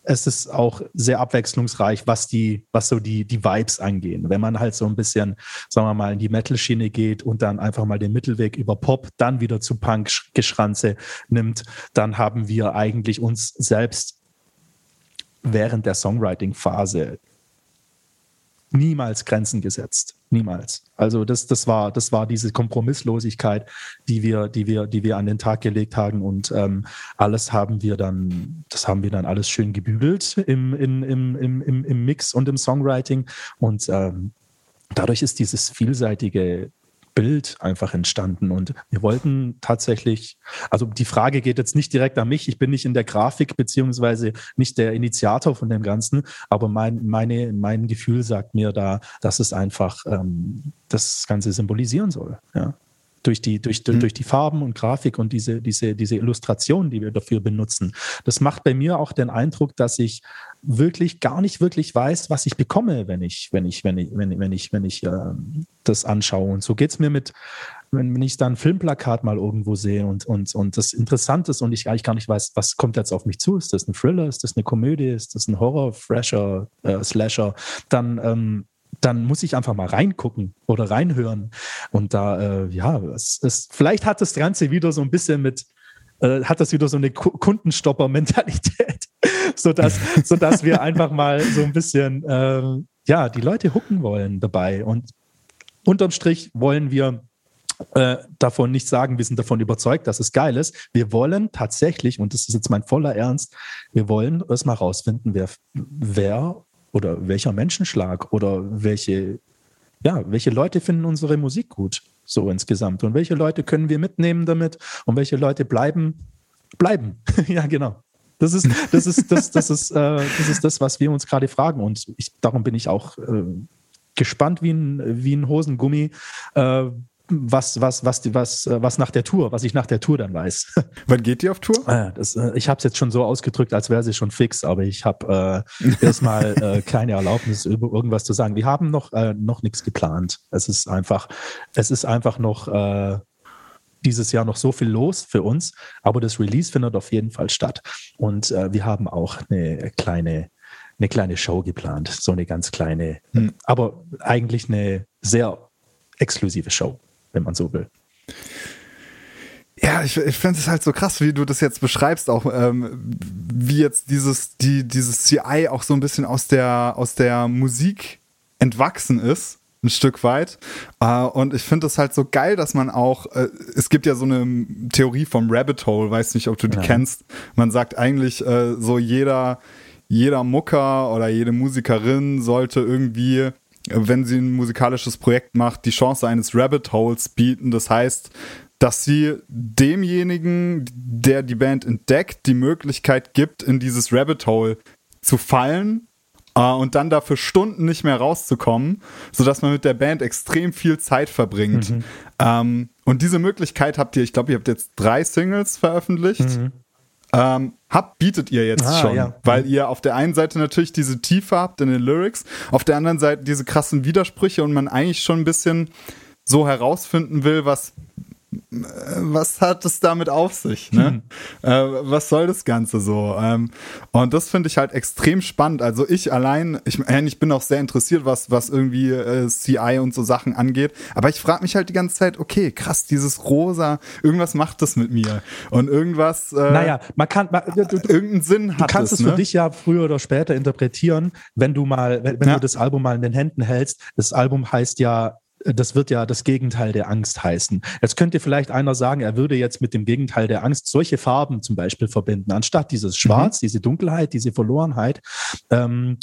es ist auch sehr abwechslungsreich, was die, was so die, die Vibes angehen. Wenn man halt so ein bisschen, sagen wir mal, in die Metal-Schiene geht und dann einfach mal den Mittelweg über Pop, dann wieder zu Punk-Geschranze nimmt, dann haben wir eigentlich uns selbst während der Songwriting-Phase niemals Grenzen gesetzt. Niemals. Also das, das war, das war diese Kompromisslosigkeit, die wir, die wir, die wir an den Tag gelegt haben und ähm, alles haben wir dann, das haben wir dann alles schön gebügelt im, im, im, im, im Mix und im Songwriting und ähm, dadurch ist dieses vielseitige Bild einfach entstanden. Und wir wollten tatsächlich, also die Frage geht jetzt nicht direkt an mich, ich bin nicht in der Grafik beziehungsweise nicht der Initiator von dem Ganzen, aber mein, meine, mein Gefühl sagt mir da, dass es einfach ähm, das Ganze symbolisieren soll. Ja durch die, durch, mhm. durch die Farben und Grafik und diese, diese, diese Illustrationen, die wir dafür benutzen. Das macht bei mir auch den Eindruck, dass ich wirklich gar nicht wirklich weiß, was ich bekomme, wenn ich, wenn ich, wenn ich, wenn ich, wenn ich, wenn ich äh, das anschaue. Und so geht es mir mit, wenn, wenn ich da ein Filmplakat mal irgendwo sehe und, und, und das interessant ist und ich eigentlich gar nicht weiß, was kommt jetzt auf mich zu? Ist das ein Thriller? Ist das eine Komödie? Ist das ein Horror, Fresher, äh, Slasher? Dann ähm, dann muss ich einfach mal reingucken oder reinhören. Und da, äh, ja, es, es, vielleicht hat das Ganze wieder so ein bisschen mit, äh, hat das wieder so eine Kundenstopper-Mentalität, [LAUGHS] sodass, sodass wir einfach mal so ein bisschen, äh, ja, die Leute hucken wollen dabei. Und unterm Strich wollen wir äh, davon nicht sagen, wir sind davon überzeugt, dass es geil ist. Wir wollen tatsächlich, und das ist jetzt mein voller Ernst, wir wollen erstmal rausfinden, wer, wer oder welcher Menschenschlag oder welche, ja, welche Leute finden unsere Musik gut, so insgesamt. Und welche Leute können wir mitnehmen damit und welche Leute bleiben, bleiben. [LAUGHS] ja, genau. Das ist, das ist, das, das ist, äh, das ist das, was wir uns gerade fragen. Und ich, darum bin ich auch äh, gespannt wie ein, wie ein Hosengummi, äh, was, was, was, was, äh, was nach der Tour, was ich nach der Tour dann weiß. [LAUGHS] Wann geht die auf Tour? Ah das, äh, ich habe es jetzt schon so ausgedrückt, als wäre sie schon fix, aber ich habe äh, [LAUGHS] erstmal äh, keine Erlaubnis, über irgendwas zu sagen. Wir haben noch, äh, noch nichts geplant. Es ist einfach, es ist einfach noch äh, dieses Jahr noch so viel los für uns, aber das Release findet auf jeden Fall statt. Und äh, wir haben auch eine kleine, eine kleine Show geplant, so eine ganz kleine, hm. aber eigentlich eine sehr exklusive Show wenn man so will. Ja, ich, ich finde es halt so krass, wie du das jetzt beschreibst, auch ähm, wie jetzt dieses, die, dieses CI auch so ein bisschen aus der, aus der Musik entwachsen ist, ein Stück weit. Äh, und ich finde es halt so geil, dass man auch, äh, es gibt ja so eine Theorie vom Rabbit Hole, weiß nicht, ob du die ja. kennst. Man sagt eigentlich äh, so jeder, jeder Mucker oder jede Musikerin sollte irgendwie wenn sie ein musikalisches Projekt macht, die Chance eines Rabbit Holes bieten. Das heißt, dass sie demjenigen, der die Band entdeckt, die Möglichkeit gibt, in dieses Rabbit Hole zu fallen äh, und dann dafür Stunden nicht mehr rauszukommen, sodass man mit der Band extrem viel Zeit verbringt. Mhm. Ähm, und diese Möglichkeit habt ihr, ich glaube, ihr habt jetzt drei Singles veröffentlicht. Mhm ähm, habt, bietet ihr jetzt ah, schon. Ja. Weil ihr auf der einen Seite natürlich diese Tiefe habt in den Lyrics, auf der anderen Seite diese krassen Widersprüche und man eigentlich schon ein bisschen so herausfinden will, was was hat es damit auf sich? Ne? Mhm. Äh, was soll das Ganze so? Ähm, und das finde ich halt extrem spannend. Also ich allein, ich, ich bin auch sehr interessiert, was, was irgendwie äh, CI und so Sachen angeht. Aber ich frage mich halt die ganze Zeit, okay, krass, dieses Rosa, irgendwas macht das mit mir. Und irgendwas. Äh, naja, man kann. Man, du, irgendeinen Sinn hat Du kannst es, es für ne? dich ja früher oder später interpretieren, wenn du mal, wenn, wenn ja. du das Album mal in den Händen hältst. Das Album heißt ja das wird ja das Gegenteil der Angst heißen. Jetzt könnte vielleicht einer sagen, er würde jetzt mit dem Gegenteil der Angst solche Farben zum Beispiel verbinden, anstatt dieses mhm. Schwarz, mhm. diese Dunkelheit, diese Verlorenheit, ähm,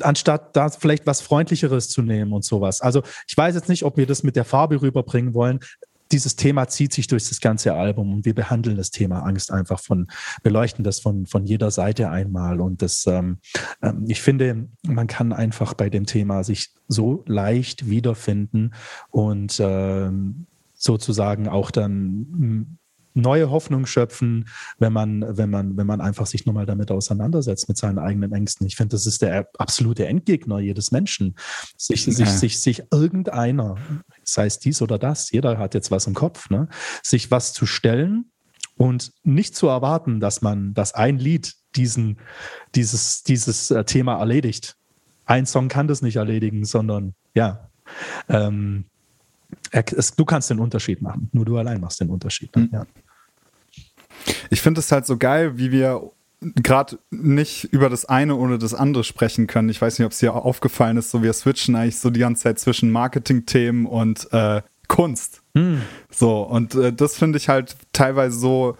anstatt da vielleicht was Freundlicheres zu nehmen und sowas. Also ich weiß jetzt nicht, ob wir das mit der Farbe rüberbringen wollen dieses Thema zieht sich durch das ganze Album und wir behandeln das Thema Angst einfach von, beleuchten das von, von jeder Seite einmal. Und das, ähm, ähm, ich finde, man kann einfach bei dem Thema sich so leicht wiederfinden und ähm, sozusagen auch dann neue Hoffnung schöpfen, wenn man, wenn man, wenn man einfach sich nochmal damit auseinandersetzt, mit seinen eigenen Ängsten. Ich finde, das ist der absolute Endgegner jedes Menschen. Sich, ja. sich, sich, sich irgendeiner, sei es dies oder das, jeder hat jetzt was im Kopf, ne? sich was zu stellen und nicht zu erwarten, dass man, dass ein Lied diesen, dieses, dieses äh, Thema erledigt. Ein Song kann das nicht erledigen, sondern ja, ähm, es, du kannst den Unterschied machen. Nur du allein machst den Unterschied. Mhm. Ja. Ich finde es halt so geil, wie wir gerade nicht über das eine ohne das andere sprechen können. Ich weiß nicht, ob es dir aufgefallen ist, so wir switchen eigentlich so die ganze Zeit zwischen Marketing-Themen und äh, Kunst. Mhm. So, und äh, das finde ich halt teilweise so,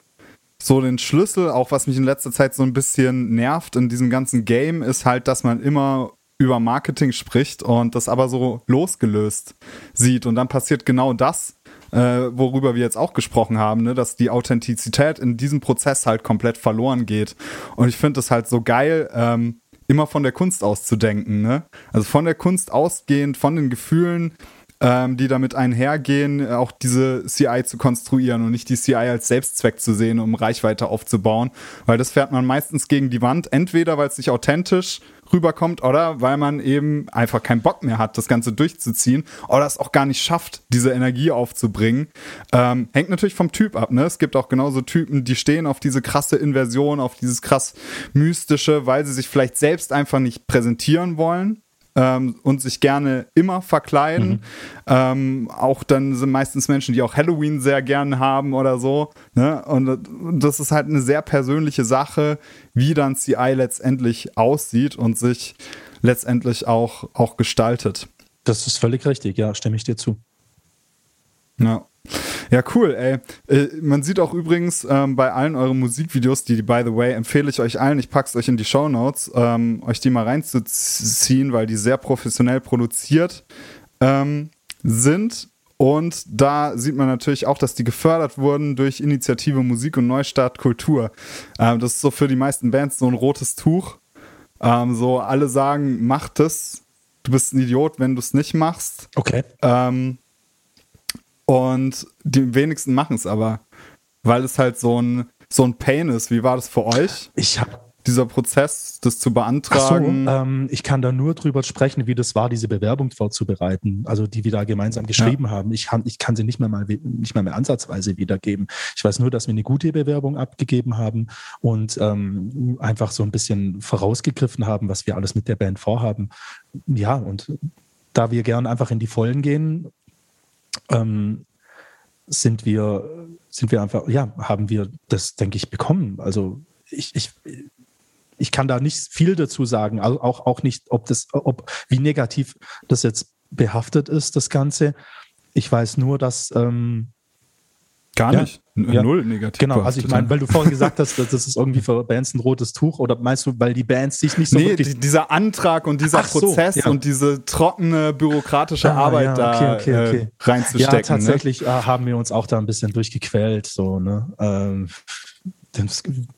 so den Schlüssel, auch was mich in letzter Zeit so ein bisschen nervt in diesem ganzen Game, ist halt, dass man immer über Marketing spricht und das aber so losgelöst sieht. Und dann passiert genau das, äh, worüber wir jetzt auch gesprochen haben, ne? dass die Authentizität in diesem Prozess halt komplett verloren geht. Und ich finde es halt so geil, ähm, immer von der Kunst auszudenken. Ne? Also von der Kunst ausgehend, von den Gefühlen, ähm, die damit einhergehen, auch diese CI zu konstruieren und nicht die CI als Selbstzweck zu sehen, um Reichweite aufzubauen. Weil das fährt man meistens gegen die Wand, entweder weil es nicht authentisch rüberkommt oder weil man eben einfach keinen Bock mehr hat, das Ganze durchzuziehen oder es auch gar nicht schafft, diese Energie aufzubringen. Ähm, hängt natürlich vom Typ ab. Ne? Es gibt auch genauso Typen, die stehen auf diese krasse Inversion, auf dieses krass mystische, weil sie sich vielleicht selbst einfach nicht präsentieren wollen ähm, und sich gerne immer verkleiden. Mhm. Ähm, auch dann sind meistens Menschen, die auch Halloween sehr gern haben oder so. Ne? Und, und das ist halt eine sehr persönliche Sache, wie dann CI letztendlich aussieht und sich letztendlich auch, auch gestaltet. Das ist völlig richtig, ja, stimme ich dir zu. Ja. Ja, cool, ey. Äh, man sieht auch übrigens ähm, bei allen euren Musikvideos, die, by the way, empfehle ich euch allen, ich pack's euch in die Show Notes, ähm, euch die mal reinzuziehen, weil die sehr professionell produziert ähm, sind. Und da sieht man natürlich auch, dass die gefördert wurden durch Initiative Musik und Neustart Kultur. Ähm, das ist so für die meisten Bands so ein rotes Tuch. Ähm, so alle sagen, mach das. Du bist ein Idiot, wenn du es nicht machst. Okay. Ähm, und die wenigsten machen es aber, weil es halt so ein, so ein Pain ist. Wie war das für euch? Ich habe dieser Prozess, das zu beantragen? So, ähm, ich kann da nur drüber sprechen, wie das war, diese Bewerbung vorzubereiten, also die wir da gemeinsam geschrieben ja. haben. Ich kann, ich kann sie nicht mehr mal nicht mehr, mehr ansatzweise wiedergeben. Ich weiß nur, dass wir eine gute Bewerbung abgegeben haben und ähm, einfach so ein bisschen vorausgegriffen haben, was wir alles mit der Band vorhaben. Ja, und da wir gern einfach in die Vollen gehen ähm, sind wir, sind wir einfach, ja, haben wir das, denke ich, bekommen. Also ich, ich, ich kann da nicht viel dazu sagen, auch, auch nicht, ob das, ob, wie negativ das jetzt behaftet ist, das Ganze. Ich weiß nur, dass ähm, Gar ja, nicht. Ja. Null negativ. Genau, also ich meine, weil du vorhin gesagt hast, das ist irgendwie für Bands ein rotes Tuch oder meinst du, weil die Bands sich nicht so nee, wirklich... Die, dieser Antrag und dieser so, Prozess ja. und diese trockene bürokratische ah, Arbeit ja, okay, okay, okay. Äh, reinzustecken. Ja, ne? tatsächlich ne? haben wir uns auch da ein bisschen durchgequält, so, ne? Ähm,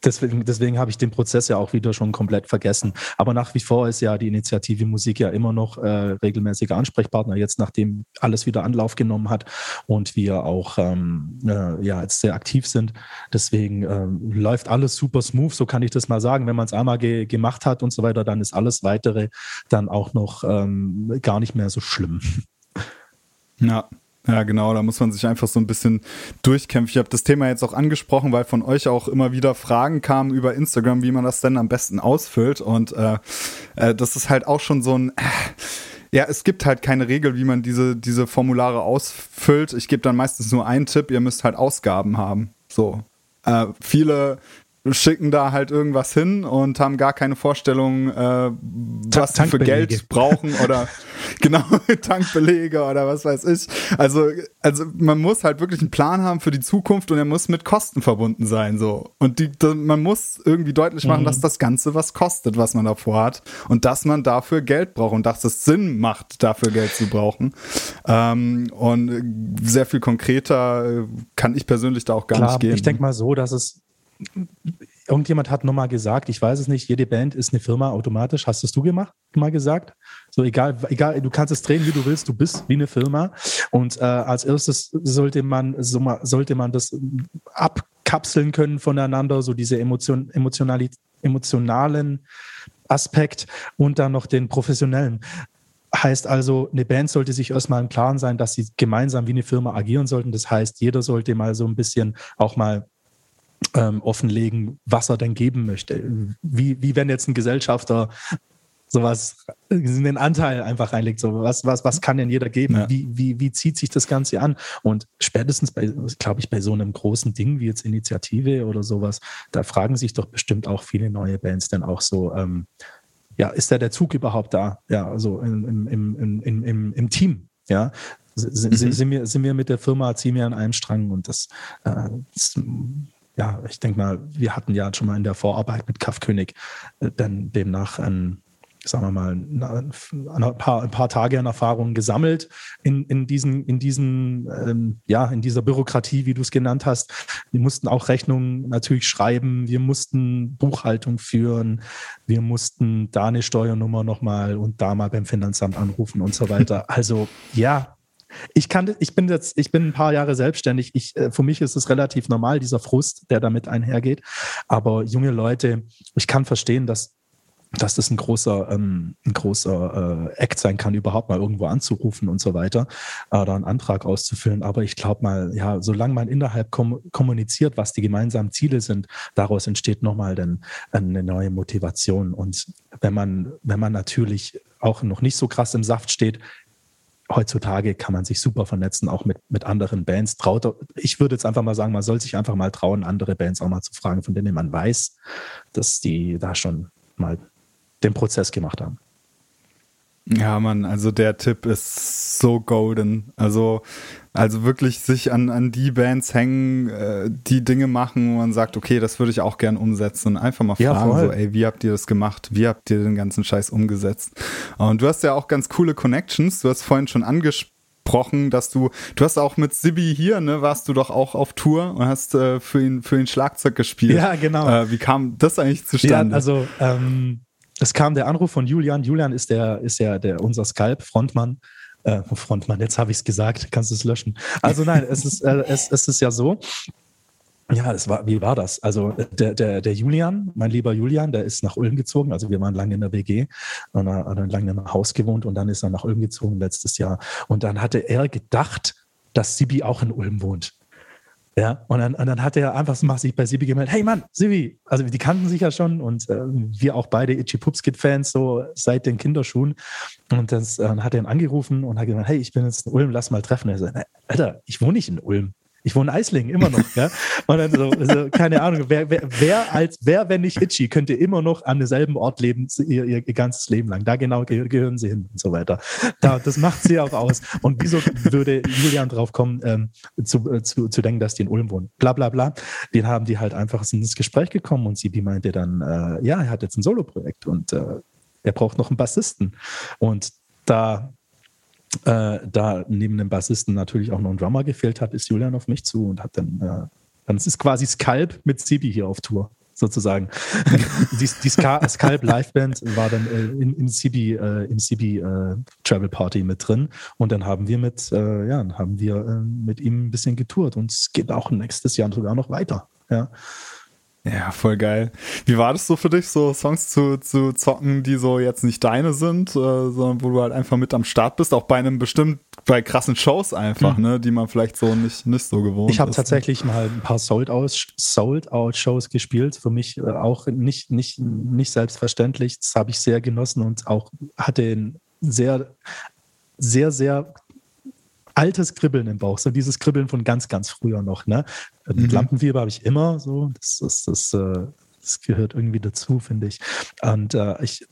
deswegen, deswegen habe ich den Prozess ja auch wieder schon komplett vergessen. Aber nach wie vor ist ja die Initiative Musik ja immer noch äh, regelmäßiger Ansprechpartner, jetzt nachdem alles wieder Anlauf genommen hat und wir auch ähm, äh, ja, jetzt sehr aktiv sind. Deswegen ähm, läuft alles super smooth, so kann ich das mal sagen. Wenn man es einmal ge gemacht hat und so weiter, dann ist alles weitere dann auch noch ähm, gar nicht mehr so schlimm. Ja, Ja, genau, da muss man sich einfach so ein bisschen durchkämpfen. Ich habe das Thema jetzt auch angesprochen, weil von euch auch immer wieder Fragen kamen über Instagram, wie man das denn am besten ausfüllt. Und äh, äh, das ist halt auch schon so ein. Äh, ja, es gibt halt keine Regel, wie man diese, diese Formulare ausfüllt. Ich gebe dann meistens nur einen Tipp, ihr müsst halt Ausgaben haben. So. Äh, viele schicken da halt irgendwas hin und haben gar keine Vorstellung, äh, was sie für Geld brauchen oder [LAUGHS] genau [LAUGHS] Tankbelege oder was weiß ich. Also, also man muss halt wirklich einen Plan haben für die Zukunft und er muss mit Kosten verbunden sein so. Und die, man muss irgendwie deutlich machen, mhm. dass das Ganze was kostet, was man davor hat und dass man dafür Geld braucht und dass es Sinn macht, dafür Geld zu brauchen. Ähm, und sehr viel konkreter kann ich persönlich da auch gar Klar, nicht gehen. Ich denke mal so, dass es irgendjemand hat nochmal gesagt, ich weiß es nicht, jede Band ist eine Firma automatisch. Hast es du gemacht, mal gesagt? So egal, egal, du kannst es drehen, wie du willst, du bist wie eine Firma. Und äh, als erstes sollte man, so, sollte man das abkapseln können voneinander, so diese Emotion, emotionalen Aspekt und dann noch den professionellen. Heißt also, eine Band sollte sich erstmal im Klaren sein, dass sie gemeinsam wie eine Firma agieren sollten. Das heißt, jeder sollte mal so ein bisschen auch mal ähm, offenlegen, was er denn geben möchte. Wie, wie wenn jetzt ein Gesellschafter sowas in den Anteil einfach reinlegt, so was, was, was kann denn jeder geben? Ja. Wie, wie, wie zieht sich das Ganze an? Und spätestens bei, glaube ich, bei so einem großen Ding wie jetzt Initiative oder sowas, da fragen sich doch bestimmt auch viele neue Bands dann auch so, ähm, ja, ist da der Zug überhaupt da? Ja, also im, im, im, im, im Team. Ja, sind, mhm. sind, wir, sind wir mit der Firma, ziehen wir an einem Strang und das, äh, das ja, ich denke mal, wir hatten ja schon mal in der Vorarbeit mit Kaffkönig äh, dann demnach ein, sagen wir mal, ein paar, ein paar Tage an Erfahrung gesammelt in, in diesen, in diesen, ähm, ja, in dieser Bürokratie, wie du es genannt hast. Wir mussten auch Rechnungen natürlich schreiben, wir mussten Buchhaltung führen, wir mussten da eine Steuernummer nochmal und da mal beim Finanzamt anrufen und so weiter. Also ja, ich kann, ich bin jetzt, ich bin ein paar Jahre selbstständig. Ich, äh, für mich ist es relativ normal, dieser Frust, der damit einhergeht. Aber junge Leute, ich kann verstehen, dass dass das ein großer, ähm, ein großer äh, Act sein kann, überhaupt mal irgendwo anzurufen und so weiter äh, oder einen Antrag auszufüllen. Aber ich glaube mal, ja, solange man innerhalb kom kommuniziert, was die gemeinsamen Ziele sind, daraus entsteht nochmal dann eine neue Motivation. Und wenn man, wenn man natürlich auch noch nicht so krass im Saft steht, heutzutage kann man sich super vernetzen, auch mit, mit anderen Bands. Traut, ich würde jetzt einfach mal sagen, man soll sich einfach mal trauen, andere Bands auch mal zu fragen, von denen man weiß, dass die da schon mal den Prozess gemacht haben. Ja, Mann, also der Tipp ist so golden. Also, also wirklich sich an, an die Bands hängen, äh, die Dinge machen, wo man sagt, okay, das würde ich auch gern umsetzen und einfach mal ja, fragen, voll. so, ey, wie habt ihr das gemacht? Wie habt ihr den ganzen Scheiß umgesetzt? Und du hast ja auch ganz coole Connections. Du hast vorhin schon angesprochen, dass du, du hast auch mit Sibi hier, ne, warst du doch auch auf Tour und hast äh, für ihn für ihn Schlagzeug gespielt. Ja, genau. Äh, wie kam das eigentlich zustande? Ja, also ähm, es kam der Anruf von Julian. Julian ist der, ist ja der, unser Skype, Frontmann. Äh, Frontmann, jetzt habe ich es gesagt, kannst du es löschen. Also nein, es ist, äh, es, es ist ja so. Ja, es war, wie war das? Also der, der, der Julian, mein lieber Julian, der ist nach Ulm gezogen. Also wir waren lange in der WG und haben lange im Haus gewohnt und dann ist er nach Ulm gezogen letztes Jahr. Und dann hatte er gedacht, dass Sibi auch in Ulm wohnt. Ja, und dann, und dann hat er einfach so sich bei Sibi gemeldet, hey Mann, Sibi, also die kannten sich ja schon und äh, wir auch beide Itchy Pupskit Fans so seit den Kinderschuhen. Und das, äh, dann hat er ihn angerufen und hat gesagt, hey, ich bin jetzt in Ulm, lass mal treffen. er sagt, Alter, ich wohne nicht in Ulm. Ich wohne in Eislingen, immer noch. ja? Und dann so, also, keine Ahnung, wer, wer, wer, als, wer, wenn nicht Itchy, könnte immer noch an demselben Ort leben, ihr, ihr, ihr ganzes Leben lang. Da genau gehören sie hin und so weiter. Da, das macht sie auch aus. Und wieso würde Julian drauf kommen, ähm, zu, äh, zu, zu denken, dass die in Ulm wohnen? Bla, bla, bla. Den haben die halt einfach ins Gespräch gekommen und sie, die meinte dann, äh, ja, er hat jetzt ein Solo-Projekt und äh, er braucht noch einen Bassisten. Und da äh, da neben dem Bassisten natürlich auch noch ein Drummer gefehlt hat, ist Julian auf mich zu und hat dann, äh, dann ist es quasi Skalp mit Sibi hier auf Tour sozusagen. [LAUGHS] die die Ska, Liveband war dann äh, in, in Sibi, äh, im Sibi äh, Travel Party mit drin und dann haben wir mit, äh, ja, haben wir äh, mit ihm ein bisschen getourt und es geht auch nächstes Jahr sogar noch weiter. Ja. Ja, voll geil. Wie war das so für dich, so Songs zu, zu zocken, die so jetzt nicht deine sind, äh, sondern wo du halt einfach mit am Start bist, auch bei einem bestimmt, bei krassen Shows einfach, mhm. ne, die man vielleicht so nicht, nicht so gewohnt ich ist. Ich habe tatsächlich mal ein paar Sold-Out-Shows Sold gespielt, für mich äh, auch nicht, nicht, nicht selbstverständlich. Das habe ich sehr genossen und auch hatte ein sehr, sehr, sehr altes Kribbeln im Bauch, so dieses Kribbeln von ganz, ganz früher noch. Ne? Mhm. Lampenfieber habe ich immer so. Das, das, das, äh, das gehört irgendwie dazu, finde ich. Und äh, ich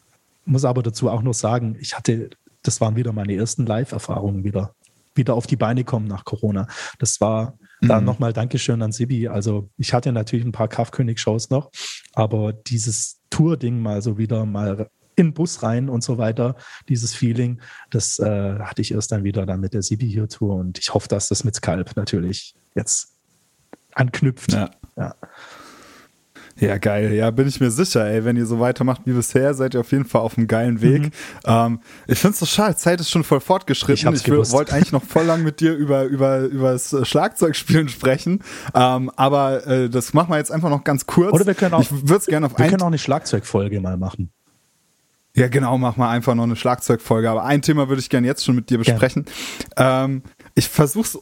muss aber dazu auch noch sagen, ich hatte, das waren wieder meine ersten Live-Erfahrungen wieder, wieder auf die Beine kommen nach Corona. Das war mhm. dann nochmal Dankeschön an Sibi. Also ich hatte natürlich ein paar Kaufkönig-Shows noch, aber dieses Tour-Ding mal so wieder mal in den Bus rein und so weiter. Dieses Feeling, das äh, hatte ich erst dann wieder dann mit der Sibi hier Tour und ich hoffe, dass das mit Skalp natürlich jetzt anknüpft. Ja. ja. Ja, geil. Ja, bin ich mir sicher, ey. Wenn ihr so weitermacht wie bisher, seid ihr auf jeden Fall auf einem geilen Weg. Mhm. Ähm, ich finde es so schade, Zeit ist schon voll fortgeschritten. Ich, ich wollte eigentlich noch voll lang mit dir über, über, über das Schlagzeugspielen sprechen. Ähm, aber äh, das machen wir jetzt einfach noch ganz kurz. Oder wir können auch, ich gerne auf Wir können auch eine Schlagzeugfolge mal machen. Ja, genau, mach mal einfach noch eine Schlagzeugfolge. Aber ein Thema würde ich gerne jetzt schon mit dir besprechen. Ähm, ich versuch's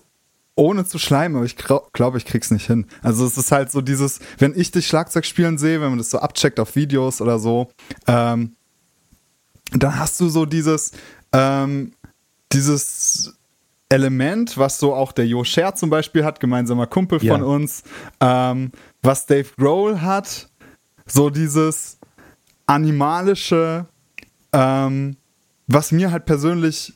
ohne zu schleimen, aber ich glaube, ich krieg's nicht hin. Also es ist halt so dieses, wenn ich dich Schlagzeug spielen sehe, wenn man das so abcheckt auf Videos oder so, ähm, dann hast du so dieses, ähm, dieses Element, was so auch der Jo Scher zum Beispiel hat, gemeinsamer Kumpel ja. von uns, ähm, was Dave Grohl hat, so dieses animalische, ähm, was mir halt persönlich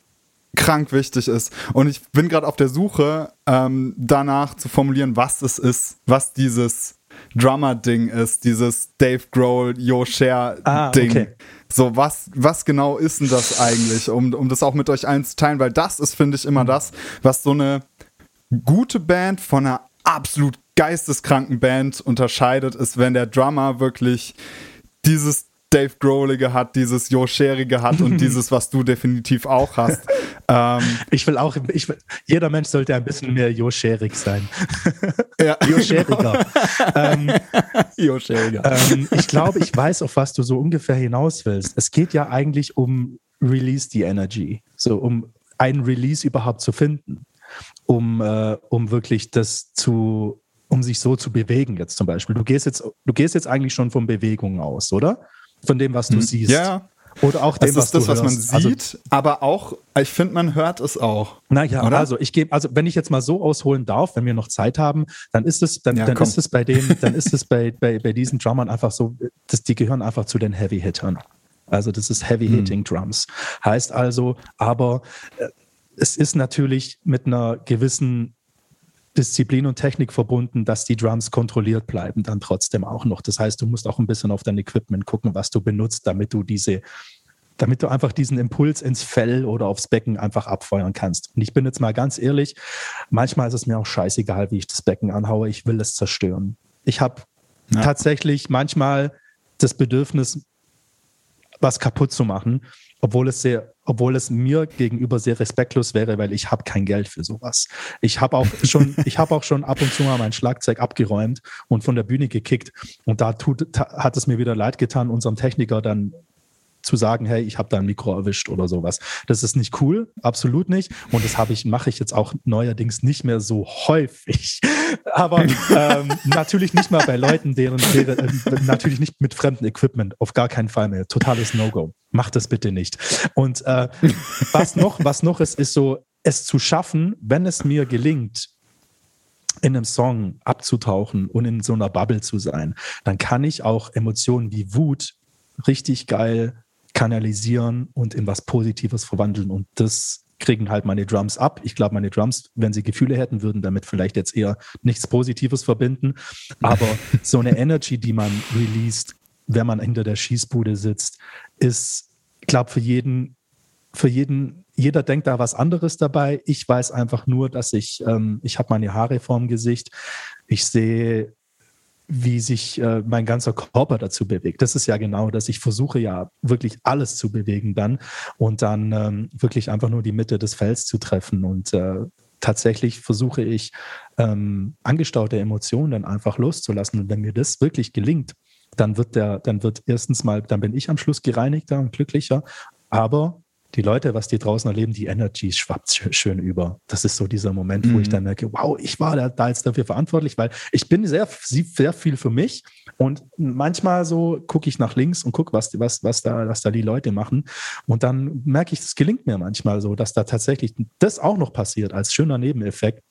krank wichtig ist. Und ich bin gerade auf der Suche ähm, danach zu formulieren, was es ist, was dieses Drummer-Ding ist, dieses Dave Grohl, Yo Share-Ding. Ah, okay. So, was, was genau ist denn das eigentlich, um, um das auch mit euch allen zu teilen? Weil das ist, finde ich, immer das, was so eine gute Band von einer absolut geisteskranken Band unterscheidet, ist, wenn der Drummer wirklich dieses Dave Grohlige hat, dieses Jo Scherige hat und [LAUGHS] dieses, was du definitiv auch hast. [LAUGHS] ähm, ich will auch, ich will, jeder Mensch sollte ein bisschen mehr Jo Scherig sein. [LAUGHS] ja, Jo Scheriger. ähm, jo Scheriger. Ähm, ich glaube, ich weiß, auf was du so ungefähr hinaus willst. Es geht ja eigentlich um Release the Energy, so um einen Release überhaupt zu finden, um, äh, um wirklich das zu um sich so zu bewegen jetzt zum Beispiel. Du gehst jetzt, du gehst jetzt eigentlich schon von Bewegungen aus, oder? Von dem, was du hm. siehst. Ja. Oder auch dem, das ist was das, was man also sieht, also, aber auch, ich finde, man hört es auch. Naja, also ich gebe, also wenn ich jetzt mal so ausholen darf, wenn wir noch Zeit haben, dann ist es, dann, ja, dann ist es bei dem, dann ist es bei, bei, bei diesen Drummern einfach so, dass die gehören einfach zu den Heavy Hittern. Also das ist Heavy Hitting hm. Drums. Heißt also, aber äh, es ist natürlich mit einer gewissen Disziplin und Technik verbunden, dass die Drums kontrolliert bleiben, dann trotzdem auch noch. Das heißt, du musst auch ein bisschen auf dein Equipment gucken, was du benutzt, damit du diese, damit du einfach diesen Impuls ins Fell oder aufs Becken einfach abfeuern kannst. Und ich bin jetzt mal ganz ehrlich, manchmal ist es mir auch scheißegal, wie ich das Becken anhaue. Ich will es zerstören. Ich habe ja. tatsächlich manchmal das Bedürfnis, was kaputt zu machen obwohl es sehr, obwohl es mir gegenüber sehr respektlos wäre, weil ich habe kein Geld für sowas. Ich habe auch schon, [LAUGHS] ich habe auch schon ab und zu mal mein Schlagzeug abgeräumt und von der Bühne gekickt. Und da tut, hat es mir wieder leid getan, unserem Techniker dann zu sagen, hey, ich habe da ein Mikro erwischt oder sowas. Das ist nicht cool, absolut nicht. Und das ich, mache ich jetzt auch neuerdings nicht mehr so häufig. [LAUGHS] Aber ähm, natürlich nicht mal bei Leuten, deren, deren äh, natürlich nicht mit fremdem Equipment, auf gar keinen Fall mehr. Totales No-Go. Macht das bitte nicht. Und äh, was noch, was noch ist, ist so, es zu schaffen, wenn es mir gelingt, in einem Song abzutauchen und in so einer Bubble zu sein, dann kann ich auch Emotionen wie Wut richtig geil kanalisieren und in was Positives verwandeln. Und das kriegen halt meine Drums ab. Ich glaube, meine Drums, wenn sie Gefühle hätten, würden damit vielleicht jetzt eher nichts Positives verbinden. Aber [LAUGHS] so eine Energy, die man released, wenn man hinter der Schießbude sitzt, ist, glaube, für jeden, für jeden, jeder denkt da was anderes dabei. Ich weiß einfach nur, dass ich, ähm, ich habe meine Haare vorm Gesicht. Ich sehe wie sich äh, mein ganzer Körper dazu bewegt. Das ist ja genau das. Ich versuche ja wirklich alles zu bewegen dann und dann ähm, wirklich einfach nur die Mitte des Fells zu treffen. Und äh, tatsächlich versuche ich, ähm, angestaute Emotionen dann einfach loszulassen. Und wenn mir das wirklich gelingt, dann wird der, dann wird erstens mal, dann bin ich am Schluss gereinigter und glücklicher, aber die Leute, was die draußen erleben, die Energy schwappt schön über. Das ist so dieser Moment, mhm. wo ich mhm. dann merke, wow, ich war da, da jetzt dafür verantwortlich, weil ich bin sehr, sehr viel für mich und manchmal so gucke ich nach links und gucke, was, was, was, da, was da die Leute machen und dann merke ich, das gelingt mir manchmal so, dass da tatsächlich das auch noch passiert als schöner Nebeneffekt.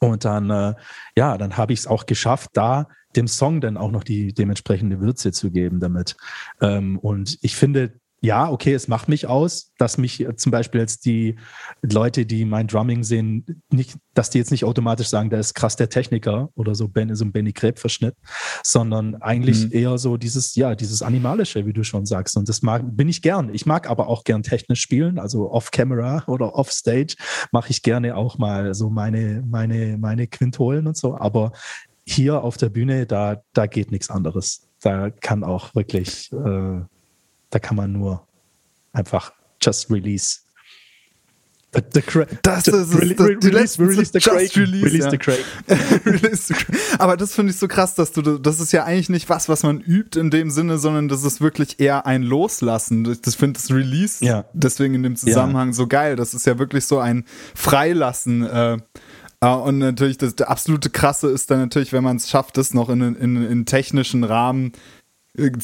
Und dann, äh, ja, dann habe ich es auch geschafft, da dem Song dann auch noch die dementsprechende Würze zu geben damit. Ähm, und ich finde, ja, okay, es macht mich aus, dass mich zum Beispiel jetzt die Leute, die mein Drumming sehen, nicht, dass die jetzt nicht automatisch sagen, der ist krass der Techniker oder so, ben, so ein Benny Kreb-Verschnitt, sondern eigentlich mhm. eher so dieses, ja, dieses Animalische, wie du schon sagst. Und das mag, bin ich gern. Ich mag aber auch gern technisch spielen, also off-camera [LAUGHS] oder off-stage mache ich gerne auch mal so meine, meine, meine Quintolen und so. Aber hier auf der Bühne, da, da geht nichts anderes. Da kann auch wirklich, äh, da kann man nur einfach just release. The, the das ist es. Re re die release, release the Craig. Release, release ja. the Craig. [LAUGHS] release the Craig. Aber das finde ich so krass, dass du, das ist ja eigentlich nicht was, was man übt in dem Sinne, sondern das ist wirklich eher ein Loslassen. Das finde das Release ja. deswegen in dem Zusammenhang ja. so geil. Das ist ja wirklich so ein Freilassen. Äh, Uh, und natürlich, das, der absolute Krasse ist dann natürlich, wenn man es schafft, das noch in, in, in technischen Rahmen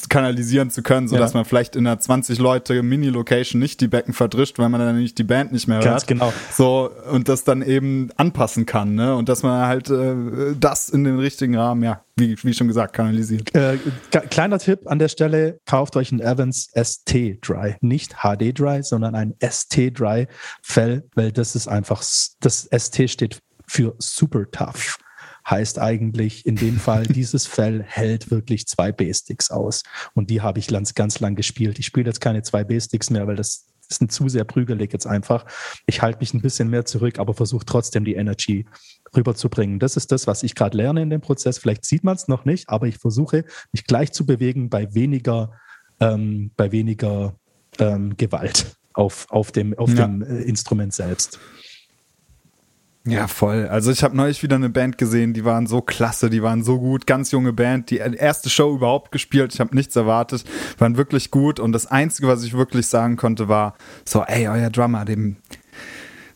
kanalisieren zu können, sodass ja. man vielleicht in einer 20 Leute Mini-Location nicht die Becken verdrischt, weil man dann nicht die Band nicht mehr hört. Ganz genau. So, und das dann eben anpassen kann, ne? Und dass man halt äh, das in den richtigen Rahmen, ja, wie, wie schon gesagt, kanalisiert. Äh, kleiner Tipp an der Stelle, kauft euch ein Evans ST Dry. Nicht HD Dry, sondern ein ST Dry Fell, weil das ist einfach, das ST steht für super tough heißt eigentlich in dem Fall, [LAUGHS] dieses Fell hält wirklich zwei B-Sticks aus. Und die habe ich ganz, ganz lang gespielt. Ich spiele jetzt keine zwei B-Sticks mehr, weil das ist ein zu sehr prügelig jetzt einfach. Ich halte mich ein bisschen mehr zurück, aber versuche trotzdem die Energy rüberzubringen. Das ist das, was ich gerade lerne in dem Prozess. Vielleicht sieht man es noch nicht, aber ich versuche mich gleich zu bewegen bei weniger, ähm, bei weniger ähm, Gewalt auf, auf dem, auf ja. dem äh, Instrument selbst. Ja, voll. Also ich habe neulich wieder eine Band gesehen, die waren so klasse, die waren so gut, ganz junge Band, die erste Show überhaupt gespielt, ich habe nichts erwartet, waren wirklich gut. Und das Einzige, was ich wirklich sagen konnte, war so, ey, euer Drummer, dem,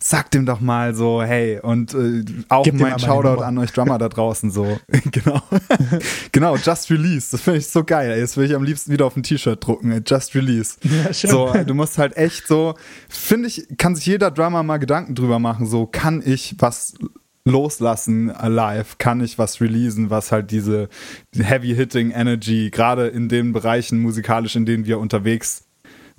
sagt ihm doch mal so, hey, und äh, auch Gib mein Shoutout an euch Drummer da draußen so. [LAUGHS] genau. [LAUGHS] genau, Just Release. Das finde ich so geil. Ey. Das will ich am liebsten wieder auf ein T-Shirt drucken. Ey. Just Release. [LAUGHS] Ja, schön. So, du musst halt echt so, finde ich, kann sich jeder Drummer mal Gedanken drüber machen, so kann ich was loslassen alive, kann ich was releasen, was halt diese Heavy Hitting Energy, gerade in den Bereichen musikalisch, in denen wir unterwegs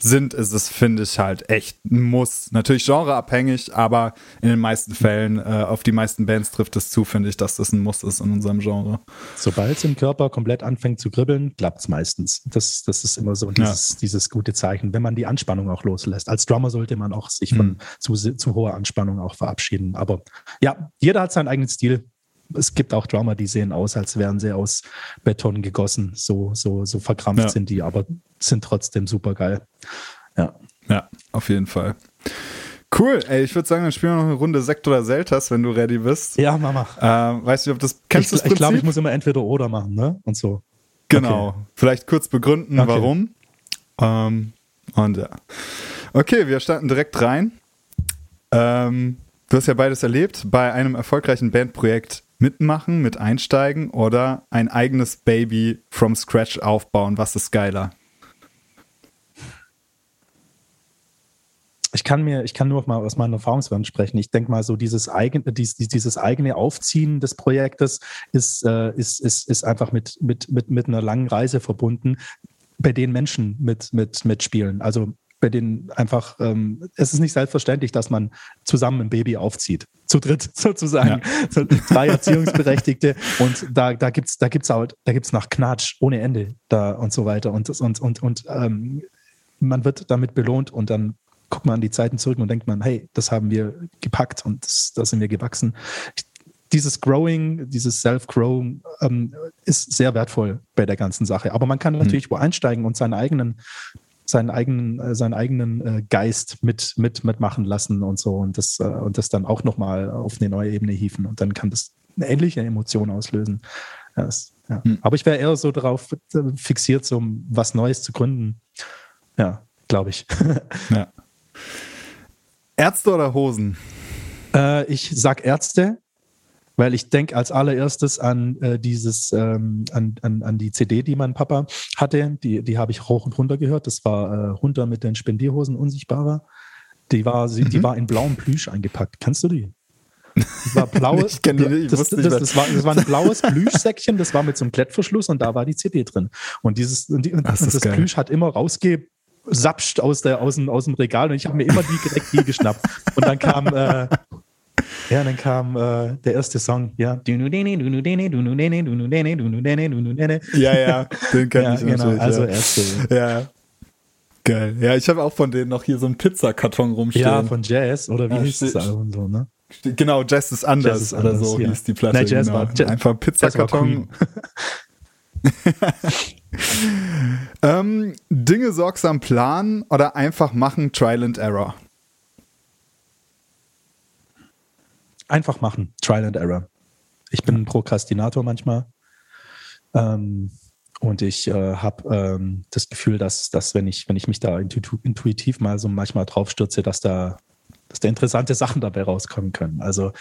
sind, ist es, finde ich, halt echt ein Muss. Natürlich genreabhängig, aber in den meisten Fällen, äh, auf die meisten Bands trifft es zu, finde ich, dass das ein Muss ist in unserem Genre. Sobald es im Körper komplett anfängt zu kribbeln, klappt es meistens. Das, das ist immer so dieses, ja. dieses gute Zeichen, wenn man die Anspannung auch loslässt. Als Drummer sollte man auch sich von mhm. zu, zu hoher Anspannung auch verabschieden. Aber ja, jeder hat seinen eigenen Stil es gibt auch Drummer, die sehen aus, als wären sie aus Beton gegossen. So, so, so verkrampft ja. sind die, aber sind trotzdem super geil. Ja. Ja, auf jeden Fall. Cool, ey, ich würde sagen, dann spielen wir noch eine Runde Sekt oder Selters, wenn du ready bist. Ja, Mama. Äh, weißt du, ob das kennst Ich, ich glaube, ich muss immer entweder oder machen, ne? Und so. Genau. Okay. Vielleicht kurz begründen, okay. warum. Ähm, und ja. Okay, wir starten direkt rein. Ähm, du hast ja beides erlebt. Bei einem erfolgreichen Bandprojekt mitmachen, mit einsteigen oder ein eigenes Baby from scratch aufbauen? Was ist geiler? Ich kann mir, ich kann nur mal aus meinen Erfahrungswerten sprechen. Ich denke mal, so dieses eigene, dieses, dieses eigene Aufziehen des Projektes ist, äh, ist, ist, ist einfach mit, mit, mit, mit einer langen Reise verbunden, bei den Menschen mit, mit, mitspielen. Also bei denen einfach, ähm, es ist nicht selbstverständlich, dass man zusammen ein Baby aufzieht. Zu dritt [LAUGHS] sozusagen. Ja. drei Erziehungsberechtigte. und da, da gibt's, da gibt's auch, da gibt's nach Knatsch ohne Ende da und so weiter. Und, und, und, und ähm, man wird damit belohnt und dann guckt man an die Zeiten zurück und denkt man, hey, das haben wir gepackt und da sind wir gewachsen. Ich, dieses Growing, dieses Self-Grow ähm, ist sehr wertvoll bei der ganzen Sache. Aber man kann mhm. natürlich mhm. wo einsteigen und seinen eigenen seinen eigenen, äh, seinen eigenen äh, Geist mit, mit, mitmachen lassen und so und das, äh, und das dann auch nochmal auf eine neue Ebene hieven und dann kann das eine ähnliche Emotion auslösen. Ja, das, ja. Hm. Aber ich wäre eher so darauf fixiert, so was Neues zu gründen. Ja, glaube ich. [LAUGHS] ja. Ärzte oder Hosen? Äh, ich sag Ärzte, weil ich denke als allererstes an äh, dieses, ähm, an, an, an die CD, die mein Papa hatte. Die, die habe ich hoch und runter gehört. Das war äh, runter mit den Spendierhosen unsichtbarer. Die war, mhm. die war in blauem Plüsch eingepackt. Kennst du die? Das war [LAUGHS] blau. ich die, ich das, das, das, war, das war ein blaues Plüschsäckchen, das war mit so einem Klettverschluss und da war die CD drin. Und dieses und, die, und, das, Plüsch hat immer rausgesapscht aus, der, aus, dem, aus dem Regal und ich habe mir immer die direkt die geschnappt. Und dann kam äh, ja, dann kam äh, der erste Song, ja. Ja, ja, den kenne ja, ich genau, Also ja. erste. Ja. Geil. Ja, ich habe auch von denen noch hier so einen Pizzakarton rumstehen. Ja, von Jazz, oder wie ja, hieß das Album so, ne? Genau, Jazz ist anders, Jazz ist anders oder so ja. hieß die Platte. Nein, Jazz genau. war, Jazz, Einfach Pizzakarton. [LAUGHS] ähm, Dinge sorgsam planen oder einfach machen, Trial and Error. Einfach machen. Trial and Error. Ich bin ein Prokrastinator manchmal. Ähm, und ich äh, habe ähm, das Gefühl, dass, dass wenn, ich, wenn ich mich da intuitiv mal so manchmal drauf stürze, dass da, dass da interessante Sachen dabei rauskommen können. Also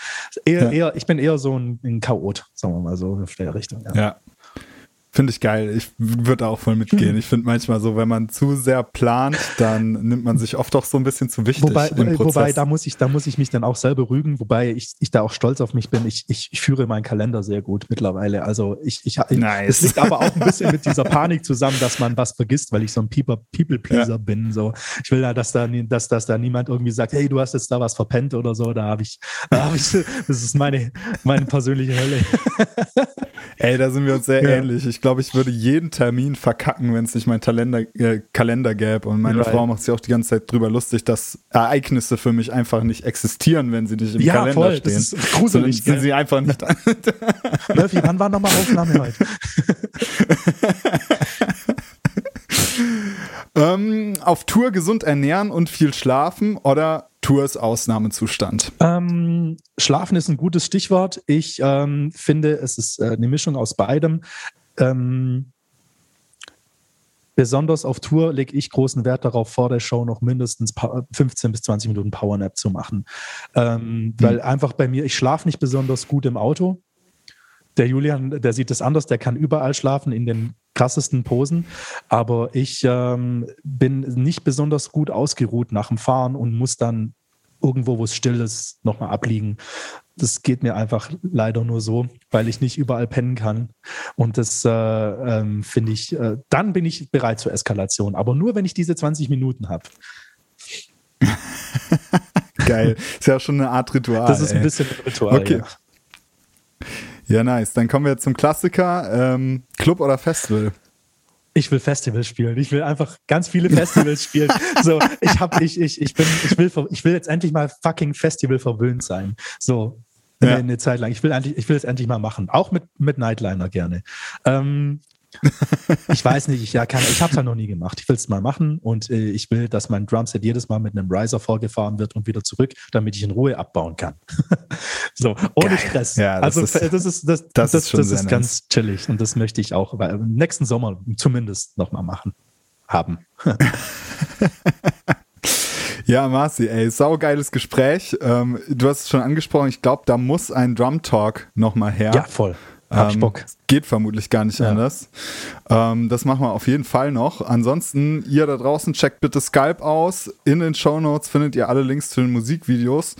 eher, ja. eher, ich bin eher so ein, ein Chaot, sagen wir mal so, in der Richtung. Ja. ja. Finde ich geil. Ich würde auch voll mitgehen. Ich finde manchmal so, wenn man zu sehr plant, dann nimmt man sich oft auch so ein bisschen zu wichtig wobei, im Prozess. Wobei, da muss ich, da muss ich mich dann auch selber rügen, wobei ich, ich da auch stolz auf mich bin. Ich, ich, ich führe meinen Kalender sehr gut mittlerweile. Also ich, ich, nice. es liegt aber auch ein bisschen mit dieser [LAUGHS] Panik zusammen, dass man was vergisst, weil ich so ein People-Pleaser ja. bin. So, ich will ja, dass da, dass, dass da niemand irgendwie sagt, hey, du hast jetzt da was verpennt oder so. Da habe ich, da habe ich, [LAUGHS] das ist meine, meine persönliche Hölle. [LAUGHS] Ey, da sind wir uns sehr ja. ähnlich. Ich glaube, ich würde jeden Termin verkacken, wenn es nicht mein Talender, äh, Kalender gäbe. Und meine right. Frau macht sich auch die ganze Zeit drüber lustig, dass Ereignisse für mich einfach nicht existieren, wenn sie nicht im ja, Kalender voll. stehen. Das ist gruselig. Sind sie einfach nicht. [LAUGHS] Murphy, wann war nochmal Aufnahme heute? [LAUGHS] ähm, auf Tour gesund ernähren und viel schlafen oder Tour ist Ausnahmezustand? Ähm, schlafen ist ein gutes Stichwort. Ich ähm, finde, es ist äh, eine Mischung aus beidem. Ähm, besonders auf Tour lege ich großen Wert darauf, vor der Show noch mindestens 15 bis 20 Minuten Powernap zu machen. Mhm. Weil einfach bei mir, ich schlafe nicht besonders gut im Auto. Der Julian, der sieht es anders, der kann überall schlafen, in den krassesten Posen. Aber ich ähm, bin nicht besonders gut ausgeruht nach dem Fahren und muss dann irgendwo, wo es still ist, nochmal abliegen. Das geht mir einfach leider nur so, weil ich nicht überall pennen kann. Und das äh, ähm, finde ich, äh, dann bin ich bereit zur Eskalation. Aber nur, wenn ich diese 20 Minuten habe. [LAUGHS] Geil. Ist ja schon eine Art Ritual. Das ist ein bisschen ein Ritual. Okay. Ja. ja, nice. Dann kommen wir zum Klassiker. Ähm, Club oder Festival? Ich will Festivals spielen. Ich will einfach ganz viele [LAUGHS] Festivals spielen. So, ich habe, ich, ich, ich bin, ich will, ich will jetzt endlich mal fucking Festival verwöhnt sein. So, ja. eine, eine Zeit lang. Ich will endlich, ich will es endlich mal machen. Auch mit, mit Nightliner gerne. Ähm, [LAUGHS] ich weiß nicht, ich, ja, kann, ich habe es halt noch nie gemacht. Ich will es mal machen und äh, ich will, dass mein Drumset jedes Mal mit einem Riser vorgefahren wird und wieder zurück, damit ich in Ruhe abbauen kann. [LAUGHS] so, ohne Geil. Stress. Ja, das also ist, das ist, das, das, das, ist, das ist ganz chillig und das möchte ich auch weil, nächsten Sommer zumindest nochmal machen, haben. [LAUGHS] Ja, Marci, ey, saugeiles Gespräch. Ähm, du hast es schon angesprochen, ich glaube, da muss ein Drum Talk nochmal her. Ja, voll. Hab ähm, Bock. Geht vermutlich gar nicht ja. anders. Ähm, das machen wir auf jeden Fall noch. Ansonsten, ihr da draußen, checkt bitte Skype aus. In den Show Notes findet ihr alle Links zu den Musikvideos.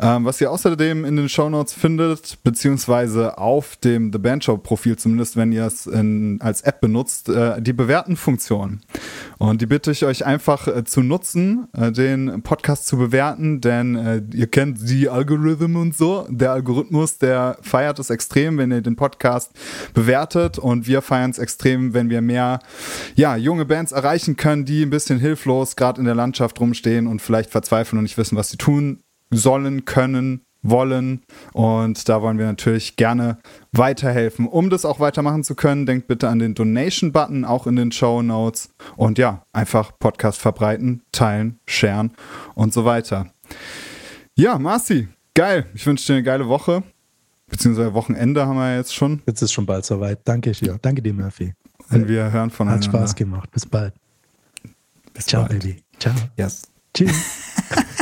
Ähm, was ihr außerdem in den Show Notes findet, beziehungsweise auf dem The Band Show Profil, zumindest wenn ihr es als App benutzt, äh, die Bewerten-Funktion. Und die bitte ich euch einfach äh, zu nutzen, äh, den Podcast zu bewerten, denn äh, ihr kennt die Algorithmen und so. Der Algorithmus, der feiert es extrem, wenn ihr den Podcast bewertet und wir feiern es extrem, wenn wir mehr ja, junge Bands erreichen können, die ein bisschen hilflos gerade in der Landschaft rumstehen und vielleicht verzweifeln und nicht wissen, was sie tun sollen, können, wollen. Und da wollen wir natürlich gerne weiterhelfen. Um das auch weitermachen zu können, denkt bitte an den Donation-Button, auch in den Show Notes. Und ja, einfach Podcast verbreiten, teilen, sharen und so weiter. Ja, Marci, geil. Ich wünsche dir eine geile Woche. Beziehungsweise Wochenende haben wir jetzt schon. Jetzt ist schon bald soweit. Danke dir. Danke dir, Murphy. Und wir hören voneinander. Hat Spaß gemacht. Bis bald. Bis Ciao, bald. Baby. Ciao. Yes. Tschüss. [LAUGHS]